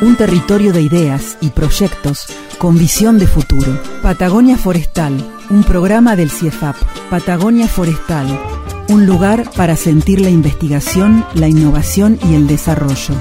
Un territorio de ideas y proyectos con visión de futuro. Patagonia Forestal, un programa del CIEFAP. Patagonia Forestal, un lugar para sentir la investigación, la innovación y el desarrollo.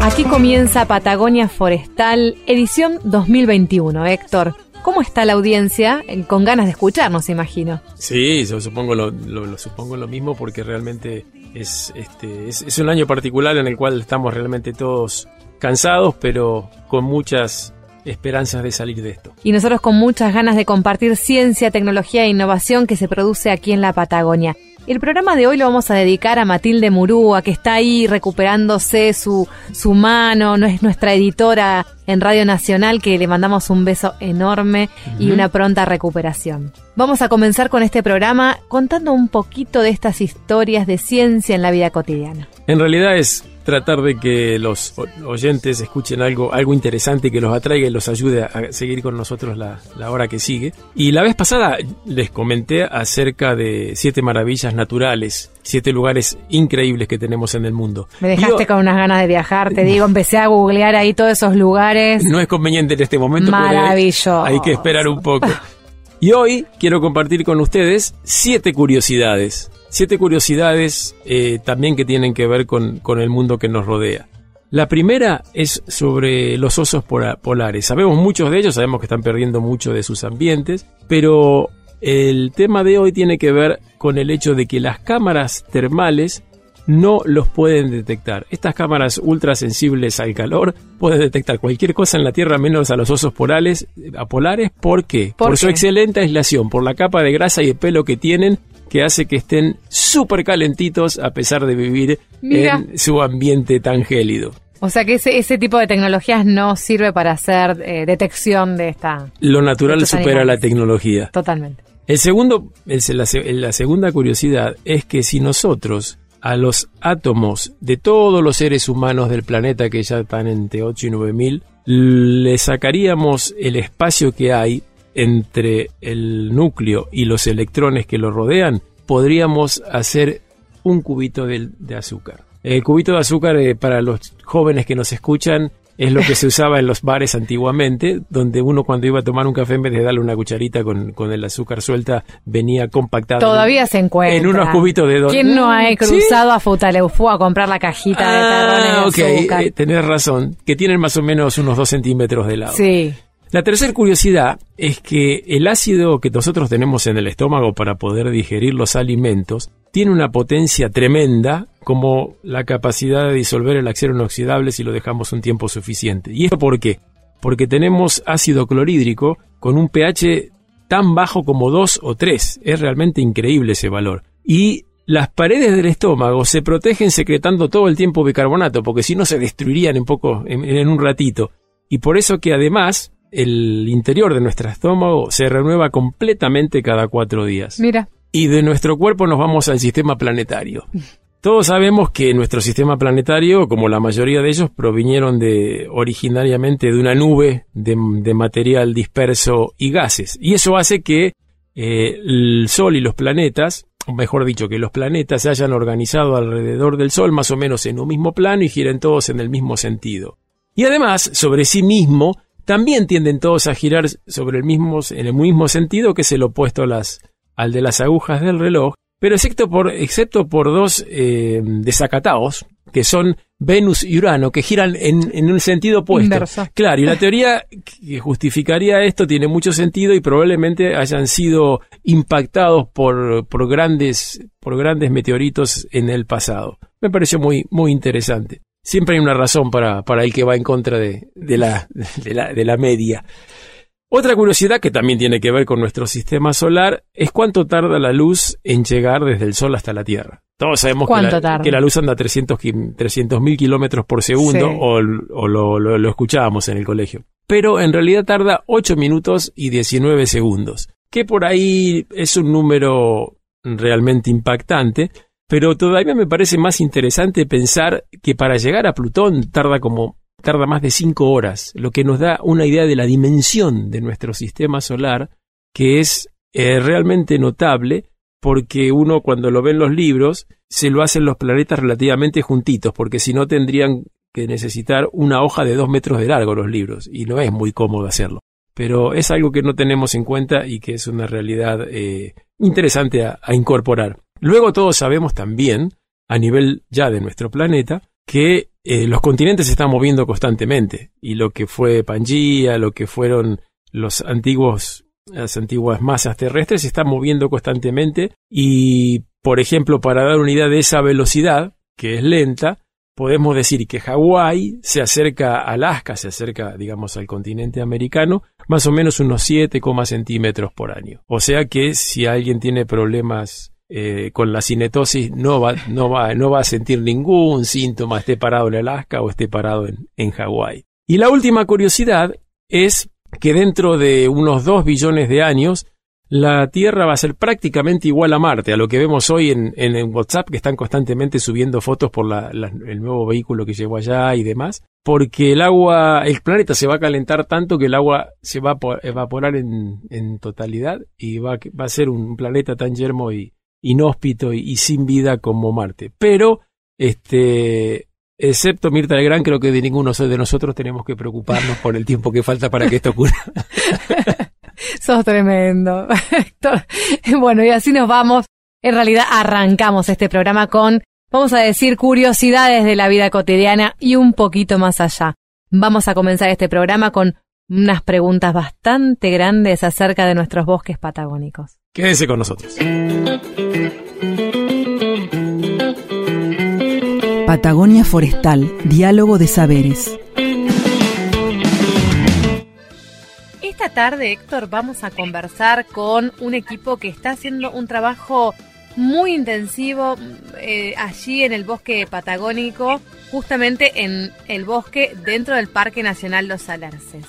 Aquí comienza Patagonia Forestal, edición 2021. Héctor, ¿cómo está la audiencia? Eh, Con ganas de escucharnos, imagino. Sí, yo supongo lo, lo- lo supongo lo mismo porque realmente es, este, es, es un año particular en el cual estamos realmente todos cansados, pero con muchas esperanzas de salir de esto. Y nosotros con muchas ganas de compartir ciencia, tecnología e innovación que se produce aquí en la Patagonia. El programa de hoy lo vamos a dedicar a Matilde Murúa, que está ahí recuperándose su, su mano, no es nuestra editora en Radio Nacional, que le mandamos un beso enorme y una pronta recuperación. Vamos a comenzar con este programa contando un poquito de estas historias de ciencia en la vida cotidiana. En realidad es tratar de que los oyentes escuchen algo, algo interesante que los atraiga y los ayude a seguir con nosotros la, la hora que sigue. Y la vez pasada les comenté acerca de siete maravillas naturales, siete lugares increíbles que tenemos en el mundo. Me dejaste con unas ganas de viajar, te digo, empecé a googlear ahí todos esos lugares. No es conveniente en este momento. Maravilloso. Hay que esperar un poco. Y hoy quiero compartir con ustedes siete curiosidades. Siete curiosidades eh, también que tienen que ver con, con el mundo que nos rodea. La primera es sobre los osos pola- polares. Sabemos muchos de ellos, sabemos que están perdiendo mucho de sus ambientes, pero el tema de hoy tiene que ver con el hecho de que las cámaras termales no los pueden detectar. Estas cámaras ultrasensibles al calor pueden detectar cualquier cosa en la Tierra menos a los osos polares, a polares. ¿Por qué? ¿Por Por, su excelente aislación, por la capa de grasa y de pelo que tienen que hace que estén súper calentitos a pesar de vivir Mira. en su ambiente tan gélido. O sea que ese, ese tipo de tecnologías no sirve para hacer eh, detección de esta. Lo natural supera animales. la tecnología. Totalmente. El segundo, el- la, se- la segunda curiosidad es que si nosotros a los átomos de todos los seres humanos del planeta que ya están entre 8 y 9 mil, le sacaríamos el espacio que hay entre el núcleo y los electrones que lo rodean, podríamos hacer un cubito de, azúcar. El cubito de azúcar, eh, para los jóvenes que nos escuchan, es lo que se usaba en los bares antiguamente, donde uno cuando iba a tomar un café, en vez de darle una cucharita con, con el azúcar suelta, venía compactada. en- Todavía se encuentra. En unos cubitos de dos. ¿Quién no ha ¿Sí? cruzado a Futaleufú a comprar la cajita de Ah, tarrones ok, de azúcar? eh, tenés razón, que tienen más o menos unos dos centímetros de lado. sí. La tercera curiosidad es que el ácido que nosotros tenemos en el estómago para poder digerir los alimentos tiene una potencia tremenda como la capacidad de disolver el acero inoxidable si lo dejamos un tiempo suficiente. ¿Y esto por qué? Porque tenemos ácido clorhídrico con un pH tan bajo como 2 o 3. Es realmente increíble ese valor. Y las paredes del estómago se protegen secretando todo el tiempo bicarbonato, porque si no se destruirían en poco, en- en un ratito. Y por eso que además el interior de nuestro estómago se renueva completamente cada cuatro días. Mira. Y de nuestro cuerpo nos vamos al sistema planetario. Todos sabemos que nuestro sistema planetario, como la mayoría de ellos, provinieron de originariamente de una nube de, material disperso y gases. Y eso hace que eh, el Sol y los planetas, o mejor dicho, que los planetas se hayan organizado alrededor del Sol más o menos en un mismo plano y giren todos en el mismo sentido. Y además, sobre sí mismo, también tienden todos a girar sobre el mismo, en el mismo sentido que es el opuesto a las, al de las agujas del reloj, pero excepto por, excepto por dos eh, desacatados, que son Venus y Urano, que giran en, en un sentido opuesto. Inverso. Claro, y la teoría que justificaría esto tiene mucho sentido y probablemente hayan sido impactados por, por, grandes, por grandes meteoritos en el pasado. Me pareció muy, muy interesante. Siempre hay una razón para, para el que va en contra de, de, la, de, la, de la media. Otra curiosidad que también tiene que ver con nuestro sistema solar es cuánto tarda la luz en llegar desde el Sol hasta la Tierra. Todos sabemos que ¿Cuánto la, tarda? que la luz anda a 300 mil kilómetros por segundo Sí. o, o lo, lo- lo escuchábamos en el colegio. Pero en realidad tarda 8 minutos y 19 segundos, que por ahí es un número realmente impactante, pero todavía me parece más interesante pensar que para llegar a Plutón tarda como tarda más de 5 horas, lo que nos da una idea de la dimensión de nuestro sistema solar, que es eh, realmente notable porque uno cuando lo ve en los libros se lo hacen los planetas relativamente juntitos, porque si no tendrían que necesitar una hoja de dos metros de largo los libros, y no es muy cómodo hacerlo. Pero es algo que no tenemos en cuenta y que es una realidad eh, interesante a, a incorporar. Luego todos sabemos también, a nivel ya de nuestro planeta, que eh, los continentes se están moviendo constantemente, y lo que fue Pangea, lo que fueron los las antiguas masas terrestres se están moviendo constantemente y, por ejemplo, para dar una idea de esa velocidad, que es lenta, podemos decir que Hawái se acerca a Alaska, se acerca, digamos, al continente americano, más o menos unos 7, centímetros por año. O sea que si alguien tiene problemas eh, con la cinetosis, no va, no, va, no va a sentir ningún síntoma, esté parado en Alaska o esté parado en, Hawái. Y la última curiosidad es que dentro de unos 2 billones de años la Tierra va a ser prácticamente igual a Marte, a lo que vemos hoy en, WhatsApp, que están constantemente subiendo fotos por el nuevo vehículo que llegó allá y demás, porque el agua, el planeta se va a calentar tanto que el agua se va a po- evaporar en, en totalidad y va, va a ser un planeta tan yermo y inhóspito y, sin vida como Marte. Pero, este, excepto Mirta Legrand, creo que de ninguno de nosotros tenemos que preocuparnos por el tiempo que falta para que esto ocurra. Sos tremendo. Bueno, y así nos vamos. En realidad arrancamos este programa con, vamos a decir, curiosidades de la vida cotidiana y un poquito más allá. Vamos a comenzar este programa con unas preguntas bastante grandes acerca de nuestros bosques patagónicos. Quédense con nosotros. Patagonia Forestal, Diálogo de Saberes. Esta tarde, Héctor, vamos a conversar con un equipo que está haciendo un trabajo muy intensivo eh, allí en el bosque patagónico, justamente en el bosque dentro del Parque Nacional Los Alerces.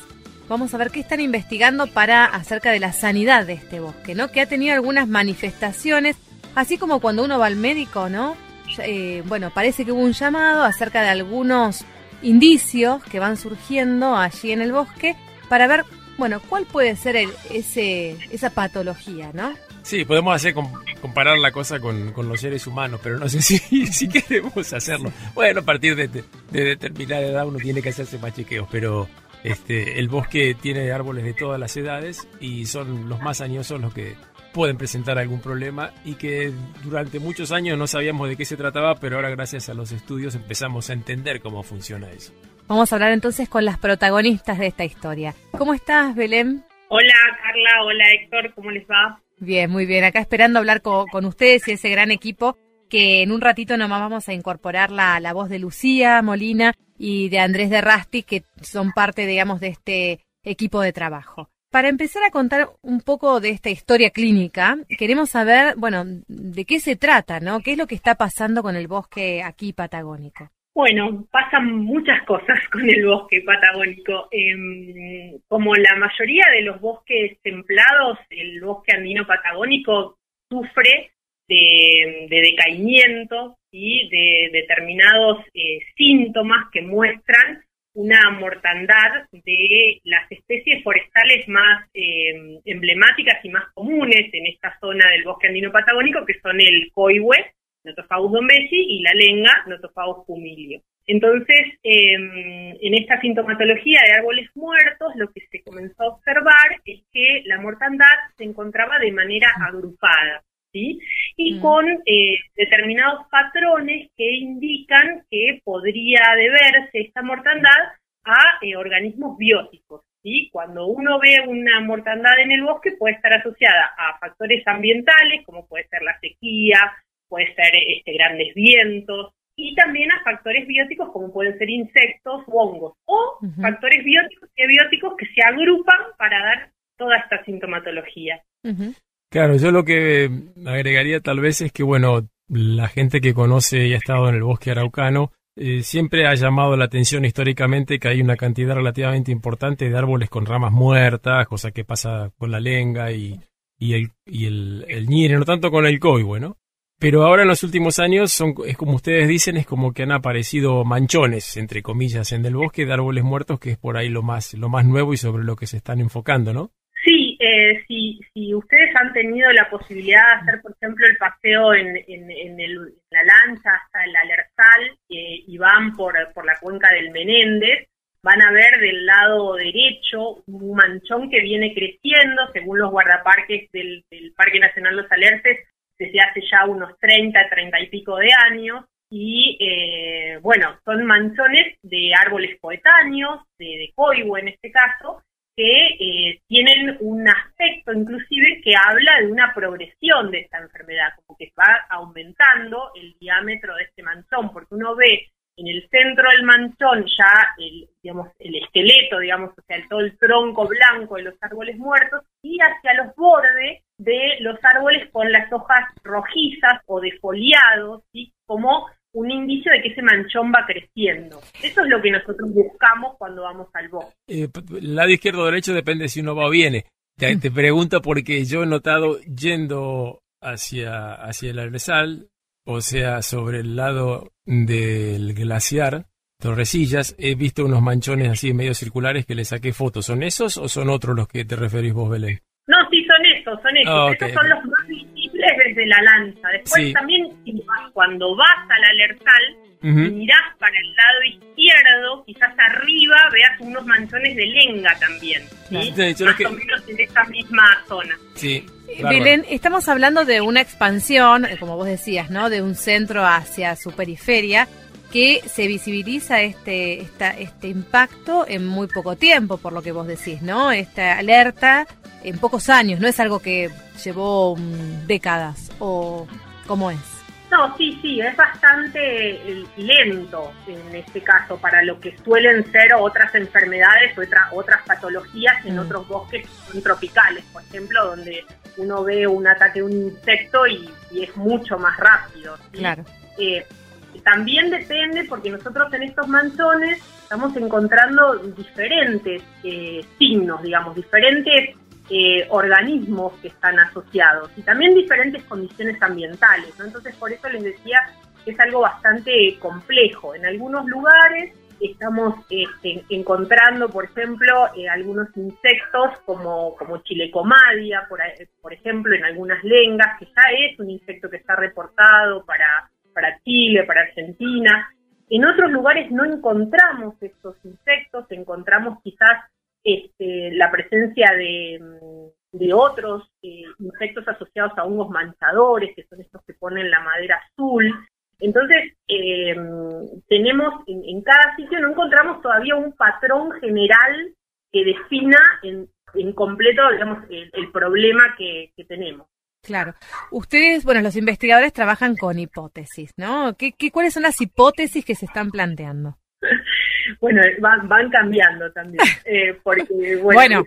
Vamos a ver qué están investigando para acerca de la sanidad de este bosque, ¿no? Que ha tenido algunas manifestaciones, así como cuando uno va al médico, ¿no? Eh, bueno, parece que hubo un llamado acerca de algunos indicios que van surgiendo allí en el bosque para ver, bueno, cuál puede ser ese, esa patología, ¿no? Sí, podemos hacer com- comparar la cosa con, con los seres humanos, pero no sé si, si queremos hacerlo. Bueno, a partir de determinada edad uno tiene que hacerse más chequeos, pero este, el bosque tiene árboles de todas las edades y son los más añosos los que pueden presentar algún problema y que durante muchos años no sabíamos de qué se trataba, pero ahora gracias a los estudios empezamos a entender cómo funciona eso. Vamos a hablar entonces con las protagonistas de esta historia. ¿Cómo estás, Belén? Hola Carla, hola Héctor, ¿cómo les va? Bien, muy bien. Acá esperando hablar co- con, ustedes y ese gran equipo que en un ratito nomás vamos a incorporar la, la voz de Lucía Molina y de Andrés de Rasti, que son parte, digamos, de este equipo de trabajo. Para empezar a contar un poco de esta historia clínica, queremos saber, bueno, de qué se trata, ¿no? ¿Qué es lo que está pasando con el bosque aquí patagónico? Bueno, pasan muchas cosas con el bosque patagónico. Em, como la mayoría de los bosques templados, el bosque andino patagónico sufre de, de decaimiento y de determinados eh, síntomas que muestran una mortandad de las especies forestales más eh, emblemáticas y más comunes en esta zona del bosque andino patagónico, que son el coihue, Notophagus dombesi, y la lenga, Notophagus humilio. Entonces, eh, en esta sintomatología de árboles muertos, lo que se comenzó a observar es que la mortandad se encontraba de manera agrupada, ¿sí? Y Mm. con eh, determinados patrones que indican que podría deberse esta mortandad a eh, organismos bióticos, ¿sí? Cuando uno ve una mortandad en el bosque puede estar asociada a factores ambientales, como puede ser la sequía, puede ser este, grandes vientos, y también a factores bióticos como pueden ser insectos u hongos, o factores bióticos y abióticos que se agrupan para dar toda esta sintomatología. Claro, yo lo que agregaría tal vez es que, bueno, la gente que conoce y ha estado en el bosque araucano eh, siempre ha llamado la atención históricamente que hay una cantidad relativamente importante de árboles con ramas muertas, cosa que pasa con la lenga y, el, y el, el no tanto con el coihue, ¿no? Pero ahora en los últimos años, son, es como ustedes dicen, es como que han aparecido manchones, entre comillas, en el bosque de árboles muertos, que es por ahí lo más, lo más nuevo y sobre lo que se están enfocando, ¿no? Eh, si, si ustedes han tenido la posibilidad de hacer, por ejemplo, el paseo en, la lancha hasta el Alerzal eh, y van por, la cuenca del Menéndez, van a ver del lado derecho un manchón que viene creciendo, según los guardaparques del, Parque Nacional Los Alerces, desde hace ya unos 30, 30 y pico de años. Y eh, bueno, son manchones de árboles coetáneos, de, de coihue en este caso, que eh, tienen un aspecto inclusive que habla de una progresión de esta enfermedad, como que va aumentando el diámetro de este manchón, porque uno ve en el centro del manchón ya el, digamos, el esqueleto, digamos, o sea, todo el tronco blanco de los árboles muertos, y hacia los bordes de los árboles con las hojas rojizas o defoliados, ¿sí? como un indicio de que ese manchón va creciendo. Eso es lo que nosotros buscamos cuando vamos al bosque. Eh, lado izquierdo o derecho depende si uno va o viene. Te, te pregunto porque yo he notado yendo hacia, hacia el Alresal, o sea, sobre el lado del glaciar, Torrecillas, he visto unos manchones así medio circulares que le saqué fotos. ¿Son esos o son otros los que te referís vos, Belén? No, sí, son esos, son esos. Ah, esos son los más desde la lanza. Después también, cuando vas al alertal, mirás para el lado izquierdo, quizás arriba veas unos manchones de lenga también. ¿sí? Más o menos en esa misma zona. Sí. Belén, estamos hablando de una expansión, eh, como vos decías, ¿no? De un centro hacia su periferia que se visibiliza este, esta, este impacto en muy poco tiempo, por lo que vos decís, ¿no? Esta alerta en pocos años, no es algo que llevó mm, décadas, o cómo es. No, sí, sí, es bastante eh, lento en este caso para lo que suelen ser otras enfermedades o otras patologías en mm. otros bosques tropicales, por ejemplo, donde uno ve un ataque de un insecto y, es mucho más rápido. Claro. Eh, también depende, porque nosotros en estos manchones estamos encontrando diferentes eh, signos, digamos, diferentes eh, organismos que están asociados y también diferentes condiciones ambientales. Entonces, por eso les decía que es algo bastante complejo. En algunos lugares estamos este, encontrando, por ejemplo, eh, algunos insectos como, como chilecomadia, por, por ejemplo, en algunas lengas, que ya es un insecto que está reportado para, para Chile, para Argentina. En otros lugares no encontramos estos insectos, encontramos quizás este, la presencia de, mm, otros eh, insectos asociados a hongos manchadores, que son estos que ponen la madera azul. Entonces, eh, tenemos en, cada sitio, no encontramos todavía un patrón general que defina en, completo, digamos, el, problema que, tenemos. Claro. Ustedes, bueno, los investigadores trabajan con hipótesis, ¿no? ¿Qué, qué, cuáles son las hipótesis que se están planteando? bueno, van, van cambiando también, eh, porque, bueno,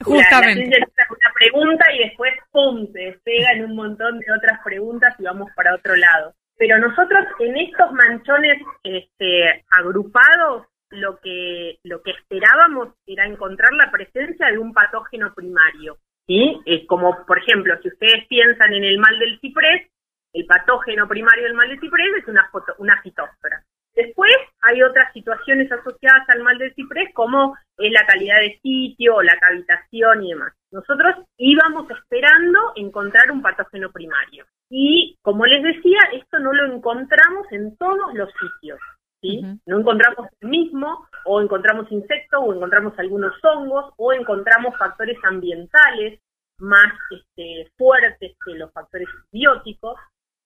justamente. una pregunta y después, pum, se despega en un montón de otras preguntas y vamos para otro lado. Pero nosotros en estos manchones este, agrupados, lo que, lo que esperábamos era encontrar la presencia de un patógeno primario. ¿sí? Es como, por ejemplo, si ustedes piensan en el mal del ciprés, el patógeno primario del mal del ciprés es una, foto, una fitósfera. Después hay otras situaciones asociadas al mal del ciprés como es la calidad de sitio, la cavitación y demás. Nosotros íbamos esperando encontrar un patógeno primario. Y como les decía, esto no lo encontramos en todos los sitios. ¿sí? No encontramos el mismo, o encontramos insectos, o encontramos algunos hongos, o encontramos factores ambientales más este, fuertes que los factores bióticos.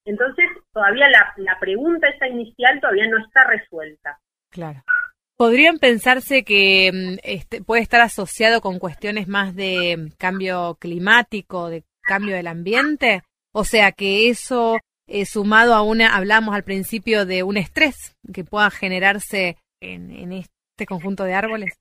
Entonces, todavía la, pregunta esa inicial todavía no está resuelta. Claro. ¿Podrían pensarse que mm, este, puede estar asociado con cuestiones más de mm, cambio climático, de cambio del ambiente? O sea, que eso eh, sumado a una, hablamos al principio de un estrés que pueda generarse en, en este conjunto de árboles?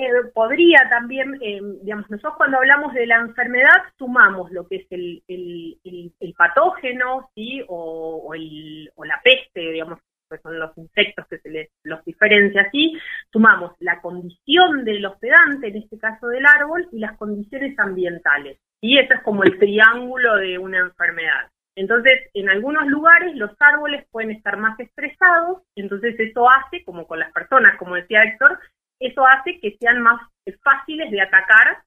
Eh, podría también, eh, digamos, nosotros cuando hablamos de la enfermedad sumamos lo que es el, el, el, patógeno, ¿sí? O, el, o la peste, digamos, que son los insectos que se les los diferencia así, sumamos la condición del hospedante, en este caso del árbol, y las condiciones ambientales. Y eso es como el triángulo de una enfermedad. Entonces, en algunos lugares los árboles pueden estar más estresados, entonces eso hace, como con las personas, como decía Héctor, eso hace que sean más fáciles de atacar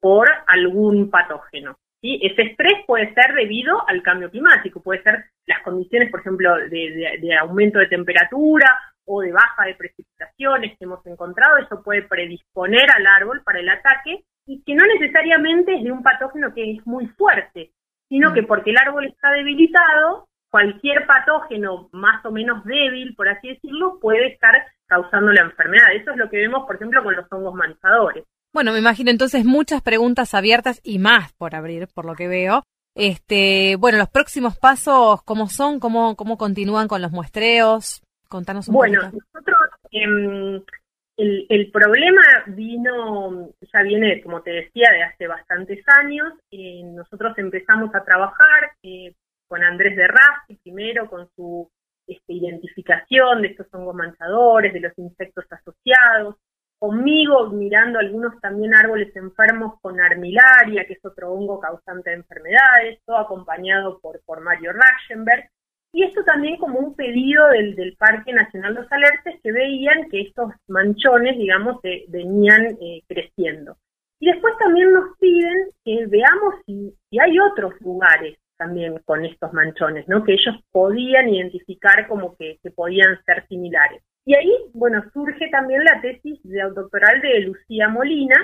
por algún patógeno. ¿sí? Ese estrés puede ser debido al cambio climático, puede ser las condiciones, por ejemplo, de, de, de aumento de temperatura o de baja de precipitaciones que hemos encontrado, eso puede predisponer al árbol para el ataque y que no necesariamente es de un patógeno que es muy fuerte, sino que porque el árbol está debilitado, cualquier patógeno más o menos débil, por así decirlo, puede estar causando la enfermedad. Eso es lo que vemos, por ejemplo, con los hongos manchadores. Bueno, me imagino entonces muchas preguntas abiertas y más por abrir, por lo que veo. Este, bueno, los próximos pasos, ¿cómo son? ¿Cómo, cómo continúan con los muestreos? Contanos un bueno, poquito. nosotros, eh, el, el, problema vino, ya viene, como te decía, de hace bastantes años. Eh, nosotros empezamos a trabajar eh, con Andrés de Rasti, primero con su este, identificación de estos hongos manchadores, de los insectos asociados, conmigo mirando algunos también árboles enfermos con armilaria, que es otro hongo causante de enfermedades, todo acompañado por, por Mario Rachenberg, y esto también como un pedido del, del Parque Nacional Los Alerces que veían que estos manchones, digamos, venían eh, creciendo. Y después también nos piden que veamos si, si hay otros lugares también con estos manchones, ¿no? Que ellos podían identificar como que, que podían ser similares. Y ahí, bueno, surge también la tesis de doctoral de Lucía Molina,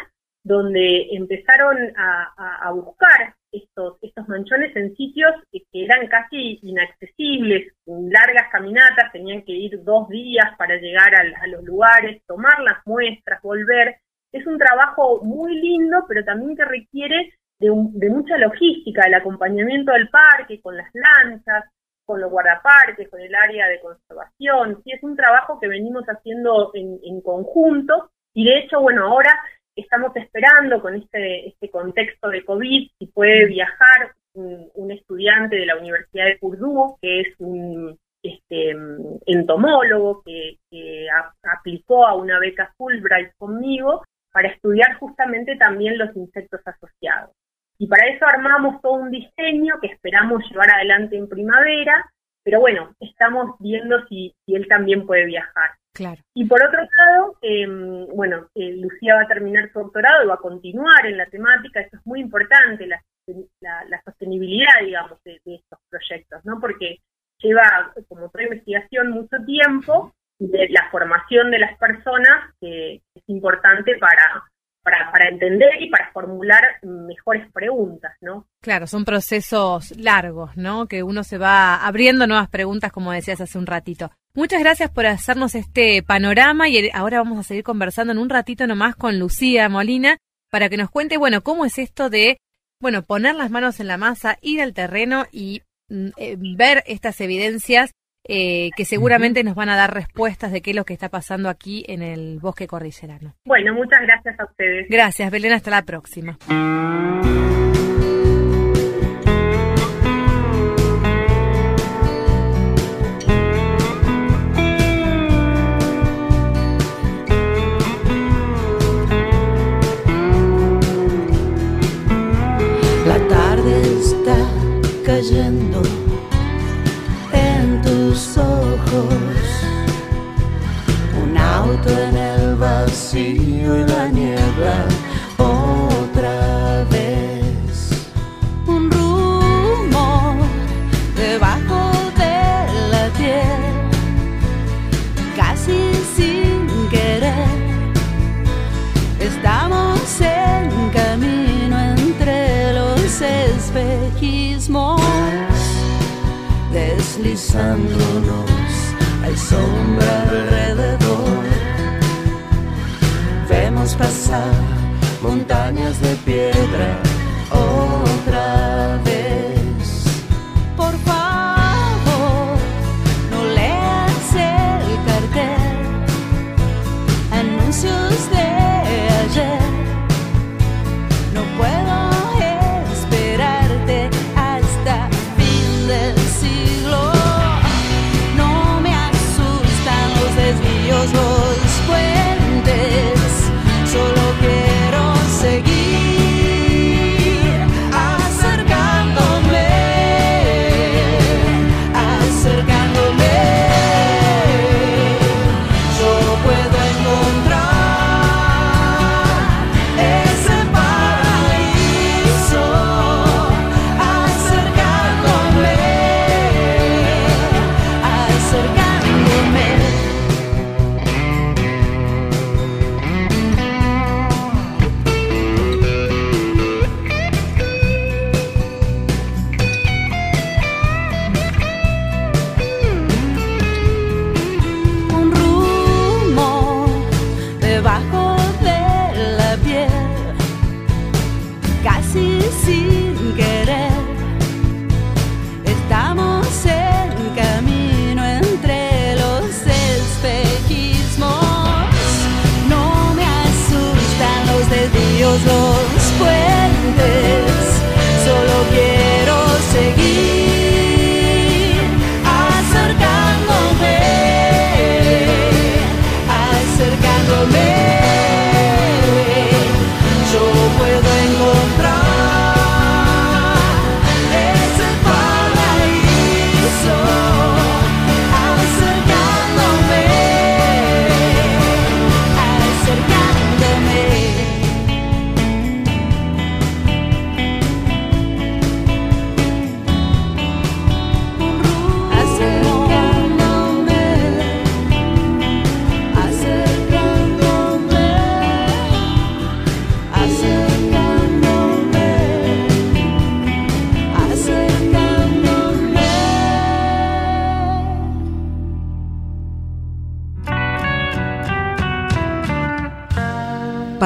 donde empezaron a, a, a, buscar estos, estos manchones en sitios que, eran casi inaccesibles, largas caminatas, tenían que ir dos días para llegar a, a los lugares, tomar las muestras, volver. Es un trabajo muy lindo, pero también que requiere de, un, de mucha logística, el acompañamiento del parque, con las lanchas, con los guardaparques, con el área de conservación. Sí, es un trabajo que venimos haciendo en, en conjunto y de hecho, bueno, ahora estamos esperando con este, este contexto de COVID si puede viajar un, estudiante de la Universidad de Purdue, que es un este, entomólogo que, aplicó a una beca Fulbright conmigo para estudiar justamente también los insectos asociados. Y para eso armamos todo un diseño que esperamos llevar adelante en primavera, pero bueno, estamos viendo si, si él también puede viajar. Claro. Y por otro lado, eh, bueno, eh, Lucía va a terminar su doctorado y va a continuar en la temática, eso es muy importante, la, la, la sostenibilidad, digamos, de, de, estos proyectos, ¿no? Porque lleva como toda investigación mucho tiempo de la formación de las personas que es importante para, para, para, entender y para formular mejores preguntas, ¿no? Claro, son procesos largos, ¿no? Que uno se va abriendo nuevas preguntas, como decías hace un ratito. Muchas gracias por hacernos este panorama y ahora vamos a seguir conversando en un ratito nomás con Lucía Molina para que nos cuente, bueno, cómo es esto de, bueno, poner las manos en la masa, ir al terreno y eh, ver estas evidencias eh, que seguramente nos van a dar respuestas de qué es lo que está pasando aquí en el bosque cordillerano. Bueno, muchas gracias a ustedes. Gracias, Belén, hasta la próxima. La tarde está cayendo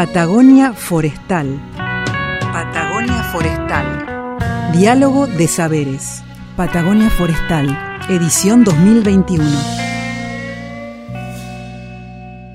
Patagonia Forestal. Patagonia Forestal. Diálogo de saberes. Patagonia Forestal, edición 2021.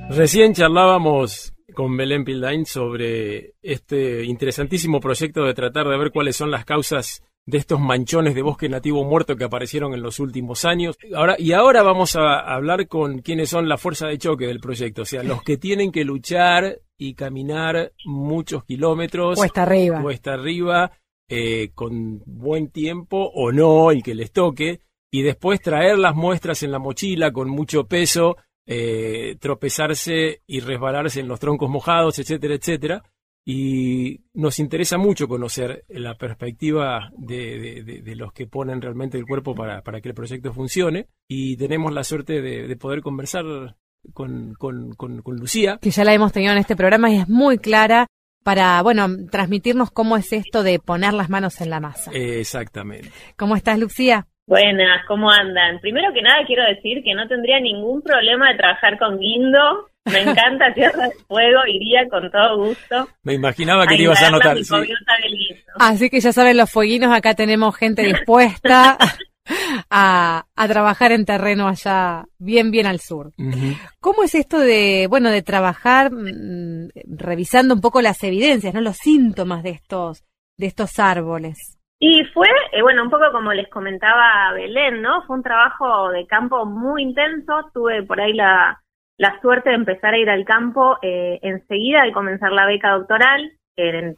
Recién charlábamos con Belén Pildain sobre este interesantísimo proyecto de tratar de ver cuáles son las causas de estos manchones de bosque nativo muerto que aparecieron en los últimos años. Ahora, y ahora vamos a hablar con quienes son la fuerza de choque del proyecto, o sea, los que tienen que luchar y caminar muchos kilómetros. Cuesta arriba. Cuesta arriba, eh, con buen tiempo o no, el que les toque, y después traer las muestras en la mochila con mucho peso, eh, tropezarse y resbalarse en los troncos mojados, etcétera, etcétera y nos interesa mucho conocer la perspectiva de, de, de, los que ponen realmente el cuerpo para, para, que el proyecto funcione y tenemos la suerte de, poder conversar con, con, con, con, Lucía. Que ya la hemos tenido en este programa y es muy clara para, bueno, transmitirnos cómo es esto de poner las manos en la masa. Exactamente. ¿Cómo estás, Lucía? Buenas, ¿cómo andan? Primero que nada quiero decir que no tendría ningún problema de trabajar con Guindo me encanta Tierra del Fuego, iría con todo gusto. Me imaginaba que te ibas a notar. Sí. Así que ya saben los fueguinos, acá tenemos gente dispuesta a, a, trabajar en terreno allá bien, bien al sur. ¿Cómo es esto de, bueno, de trabajar mm, revisando un poco las evidencias, no los síntomas de estos, de estos árboles? Y fue, eh, bueno, un poco como les comentaba Belén, ¿no? Fue un trabajo de campo muy intenso. Tuve por ahí la, la suerte de empezar a ir al campo eh, enseguida de comenzar la beca doctoral.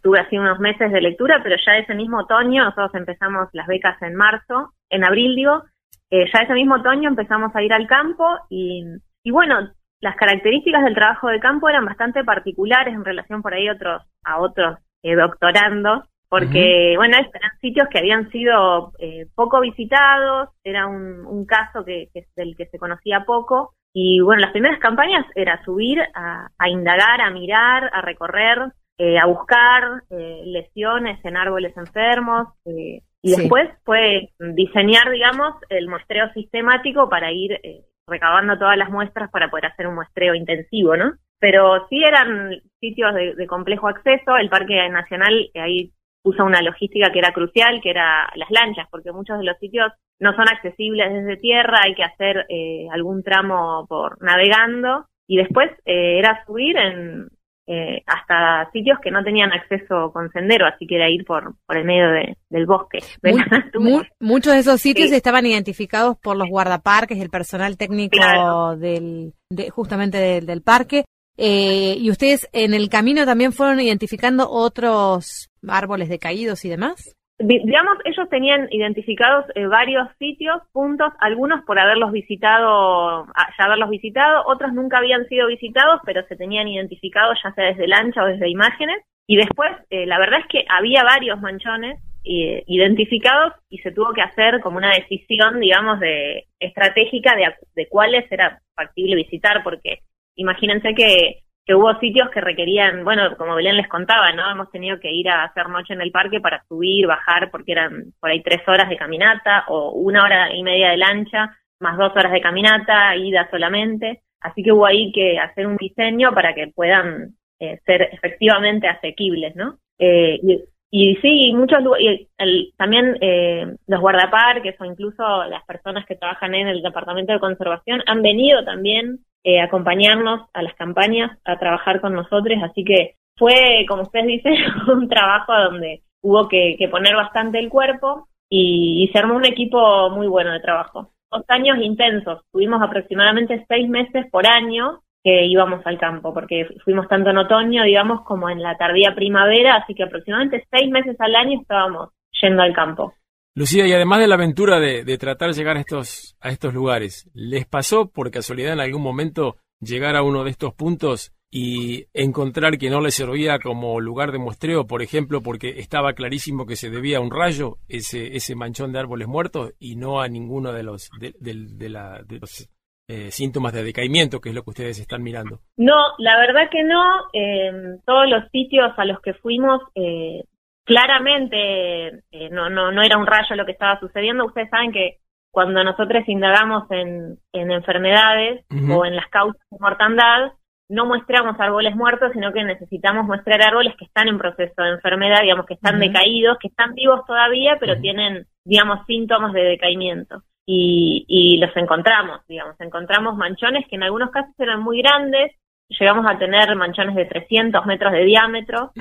Tuve así unos meses de lectura, pero ya ese mismo otoño, nosotros empezamos las becas en marzo, en abril digo, eh, ya ese mismo otoño empezamos a ir al campo y, y bueno, las características del trabajo de campo eran bastante particulares en relación por ahí otros, a otros eh, doctorandos, porque, bueno, eran sitios que habían sido eh, poco visitados, era un, un caso que, que, del que se conocía poco, y bueno, las primeras campañas era subir a, indagar, a mirar, a recorrer, eh, a buscar eh, lesiones en árboles enfermos. Eh, y después fue diseñar, digamos, el muestreo sistemático para ir recabando todas las muestras para poder hacer un muestreo intensivo, ¿no? Pero sí eran sitios de, de complejo acceso. El Parque Nacional, ahí puso una logística que era crucial, que era las lanchas, porque muchos de los sitios no son accesibles desde tierra, hay que hacer eh, algún tramo por navegando y después eh, era subir en eh, hasta sitios que no tenían acceso con sendero, así que era ir por, por el medio del bosque. muchos de esos sitios estaban identificados por los guardaparques, el personal técnico del, de, justamente del parque. y ustedes en el camino también fueron identificando otros árboles decaídos y demás digamos, ellos tenían identificados eh, varios sitios, puntos, algunos por haberlos visitado, ya haberlos visitado, otros nunca habían sido visitados, pero se tenían identificados ya sea desde lancha o desde imágenes. Y después, eh, la verdad es que había varios manchones eh, identificados y se tuvo que hacer como una decisión, digamos, de estratégica de, de cuáles era factible visitar, porque imagínense que que hubo sitios que requerían, bueno, como Belén les contaba, ¿no? Hemos tenido que ir a hacer noche en el parque para subir, bajar, porque eran por ahí tres horas de caminata o una hora y media de lancha, más dos horas de caminata, ida solamente. Así que hubo ahí que hacer un diseño para que puedan eh, ser efectivamente asequibles, ¿no? Eh, y, y, sí, muchos y el, también eh, los guardaparques o incluso las personas que trabajan en el departamento de conservación han venido también eh, acompañarnos a las campañas, a trabajar con nosotros, así que fue, como ustedes dicen, un trabajo donde hubo que, poner bastante el cuerpo y, se armó un equipo muy bueno de trabajo. Dos años intensos, tuvimos aproximadamente seis meses por año que íbamos al campo, porque fuimos tanto en otoño, digamos, como en la tardía primavera, así que aproximadamente seis meses al año estábamos yendo al campo. Lucía, y además de la aventura de, tratar de llegar a estos, a estos lugares, ¿les pasó por casualidad en algún momento llegar a uno de estos puntos y encontrar que no les servía como lugar de muestreo, por ejemplo, porque estaba clarísimo que se debía a un rayo, ese, ese manchón de árboles muertos, y no a ninguno de los, de, de los eh, síntomas de decaimiento, que es lo que ustedes están mirando? No, la verdad que no. Eh, todos los sitios a los que fuimos eh, claramente eh, no, no, no era un rayo lo que estaba sucediendo. Ustedes saben que cuando nosotros indagamos en, en enfermedades o en las causas de mortandad, no muestramos árboles muertos, sino que necesitamos mostrar árboles que están en proceso de enfermedad, digamos, que están decaídos, que están vivos todavía, pero tienen, digamos, síntomas de decaimiento. Y, y los encontramos, digamos, encontramos manchones que en algunos casos eran muy grandes, llegamos a tener manchones de 300 metros de diámetro.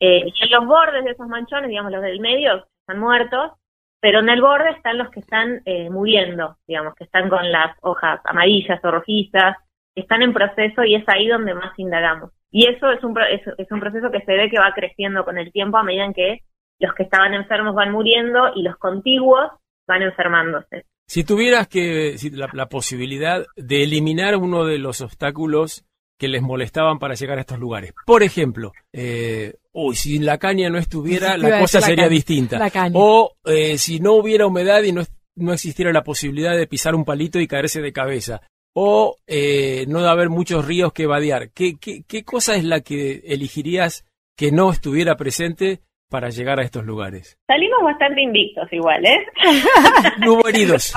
Eh, y en los bordes de esos manchones, digamos, los del medio están muertos, pero en el borde están los que están eh, muriendo, digamos, que están con las hojas amarillas o rojizas, están en proceso y es ahí donde más indagamos. Y eso es un, es, es un proceso que se ve que va creciendo con el tiempo a medida que los que estaban enfermos van muriendo y los contiguos van enfermándose. Si tuvieras que si la, la posibilidad de eliminar uno de los obstáculos que les molestaban para llegar a estos lugares. Por ejemplo, eh, uy, si la caña no estuviera, la cosa la sería caña, distinta. la caña. O eh, si no hubiera humedad y no, no existiera la posibilidad de pisar un palito y caerse de cabeza. O eh, no de haber muchos ríos que vadear. ¿Qué, qué, ¿Qué cosa es la que elegirías que no estuviera presente para llegar a estos lugares? Salimos bastante invictos igual, ¿eh? No hubo heridos.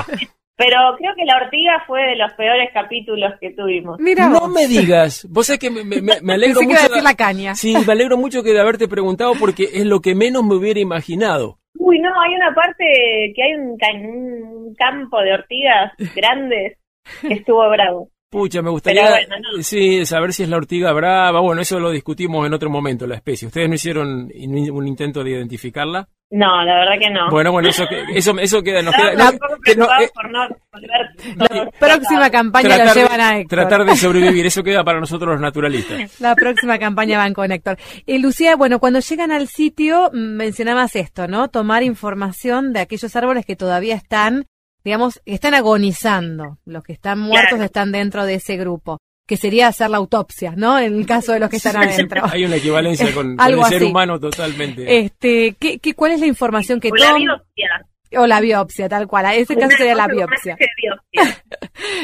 Pero creo que la ortiga fue de los peores capítulos que tuvimos. Mira No me digas. Vos sabés que me, me- alegro Pensé que mucho. iba a decir de- la caña. Sí, me alegro mucho que de haberte preguntado porque es lo que menos me hubiera imaginado. Uy, no, hay una parte que hay un, un campo de ortigas grandes que estuvo bravo. Pucha, me gustaría Pero bueno, no. sí, saber si es la ortiga brava. Bueno, eso lo discutimos en otro momento, la especie. ¿Ustedes no hicieron un intento de identificarla? No, la verdad que no. Bueno, bueno, eso, eso, eso queda. Nos queda que no- eh, por no volver La próxima campaña lo tratar, llevan a Héctor. tratar de sobrevivir, eso queda para nosotros los naturalistas. La próxima campaña van con Héctor. Eh, Lucía, bueno, cuando llegan al sitio mm, mencionabas esto, ¿no? Tomar información de aquellos árboles que todavía están, digamos, están agonizando. Los que están muertos Claro. están dentro de ese grupo. Que sería hacer la autopsia, ¿no? En el caso de los que están adentro. Hay una equivalencia con, con Algo el ser así. humano totalmente. Este, ¿qué, qué, ¿Cuál es la información que O la toman? biopsia. O la biopsia, tal cual. En este caso sería la biopsia.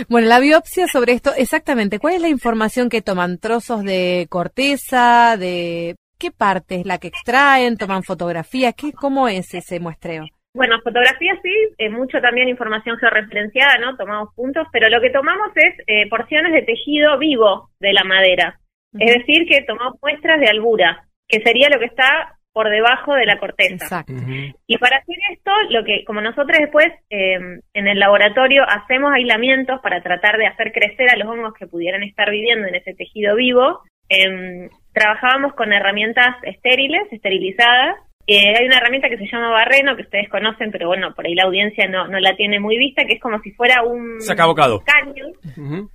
Bueno, la biopsia sobre esto, exactamente. ¿Cuál es la información que toman? ¿Trozos de corteza? ¿De qué parte es la que extraen? ¿Toman fotografías? ¿Qué, ¿Cómo es ese muestreo? Bueno, fotografía sí, eh, mucho también información georreferenciada, ¿no? Tomamos puntos, pero lo que tomamos es eh, porciones de tejido vivo de la madera. Es decir, que tomamos muestras de albura, que sería lo que está por debajo de la corteza. Exacto. Y para hacer esto, lo que como nosotros después eh, en el laboratorio hacemos aislamientos para tratar de hacer crecer a los hongos que pudieran estar viviendo en ese tejido vivo, em, trabajábamos con herramientas estériles, esterilizadas. Eh, hay una herramienta que se llama barreno, que ustedes conocen, pero bueno, por ahí la audiencia no, no la tiene muy vista, que es como si fuera un Sacabocado. caño,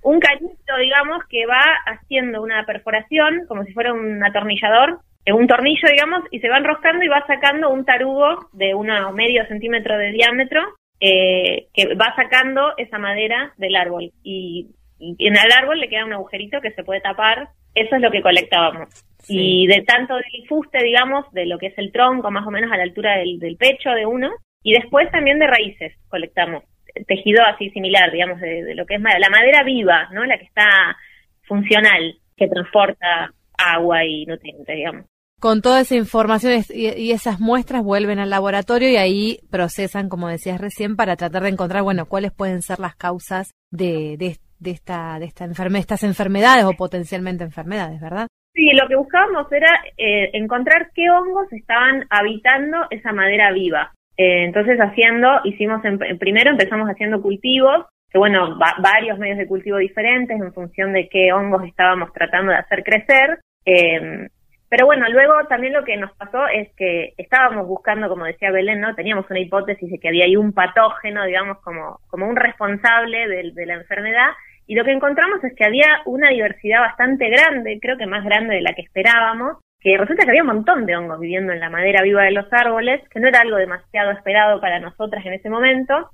un cañito, digamos, que va haciendo una perforación, como si fuera un atornillador, eh, un tornillo, digamos, y se va enroscando y va sacando un tarugo de una medio centímetro de diámetro, eh, que va sacando esa madera del árbol. Y, y en el árbol le queda un agujerito que se puede tapar. Eso es lo que colectábamos. Sí. Y de tanto del fuste, digamos, de lo que es el tronco, más o menos a la altura del, del pecho de uno, y después también de raíces colectamos tejido así similar, digamos, de, de lo que es la madera viva, ¿no? La que está funcional, que transporta agua y nutrientes, digamos. Con toda esa información y esas muestras vuelven al laboratorio y ahí procesan, como decías recién, para tratar de encontrar, bueno, cuáles pueden ser las causas de, de, de esta, de esta enferme- estas enfermedades o potencialmente enfermedades, ¿verdad? Sí, lo que buscábamos era eh, encontrar qué hongos estaban habitando esa madera viva. Eh, entonces haciendo, hicimos, en- primero empezamos haciendo cultivos, que bueno, va- varios medios de cultivo diferentes en función de qué hongos estábamos tratando de hacer crecer. Eh, pero bueno, luego también lo que nos pasó es que estábamos buscando, como decía Belén, ¿no? Teníamos una hipótesis de que había ahí un patógeno, digamos, como, como un responsable de la enfermedad, y lo que encontramos es que había una diversidad bastante grande, creo que más grande de la que esperábamos, que resulta que había un montón de hongos viviendo en la madera viva de los árboles, que no era algo demasiado esperado para nosotras en ese momento,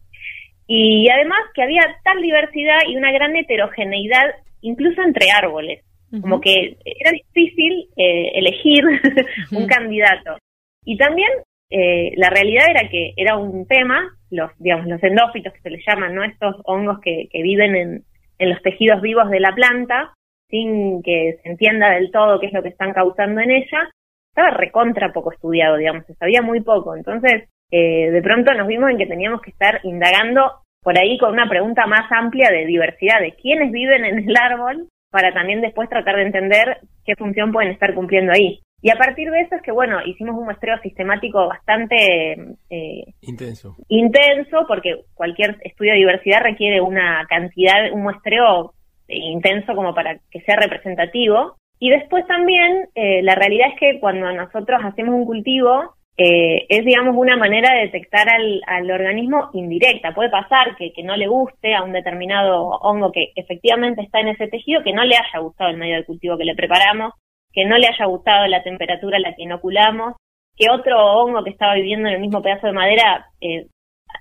y además que había tal diversidad y una gran heterogeneidad incluso entre árboles, como que era difícil eh, elegir un candidato. Y también eh, la realidad era que era un tema, los digamos los endófitos que se les llaman, ¿no? Estos hongos que, que viven en, en los tejidos vivos de la planta, sin que se entienda del todo qué es lo que están causando en ella, estaba recontra poco estudiado, digamos, se sabía muy poco. Entonces, eh, de pronto nos vimos en que teníamos que estar indagando por ahí con una pregunta más amplia de diversidad, de quiénes viven en el árbol para también después tratar de entender qué función pueden estar cumpliendo ahí. Y a partir de eso es que, bueno, hicimos un muestreo sistemático bastante eh, Intenso. intenso, porque cualquier estudio de diversidad requiere una cantidad, un muestreo intenso como para que sea representativo. Y después también, eh, la realidad es que cuando nosotros hacemos un cultivo, eh, es, digamos, una manera de detectar al, al organismo indirecta. Puede pasar que, que no le guste a un determinado hongo que efectivamente está en ese tejido, que no le haya gustado el medio de cultivo que le preparamos, que no le haya gustado la temperatura a la que inoculamos, que otro hongo que estaba viviendo en el mismo pedazo de madera eh,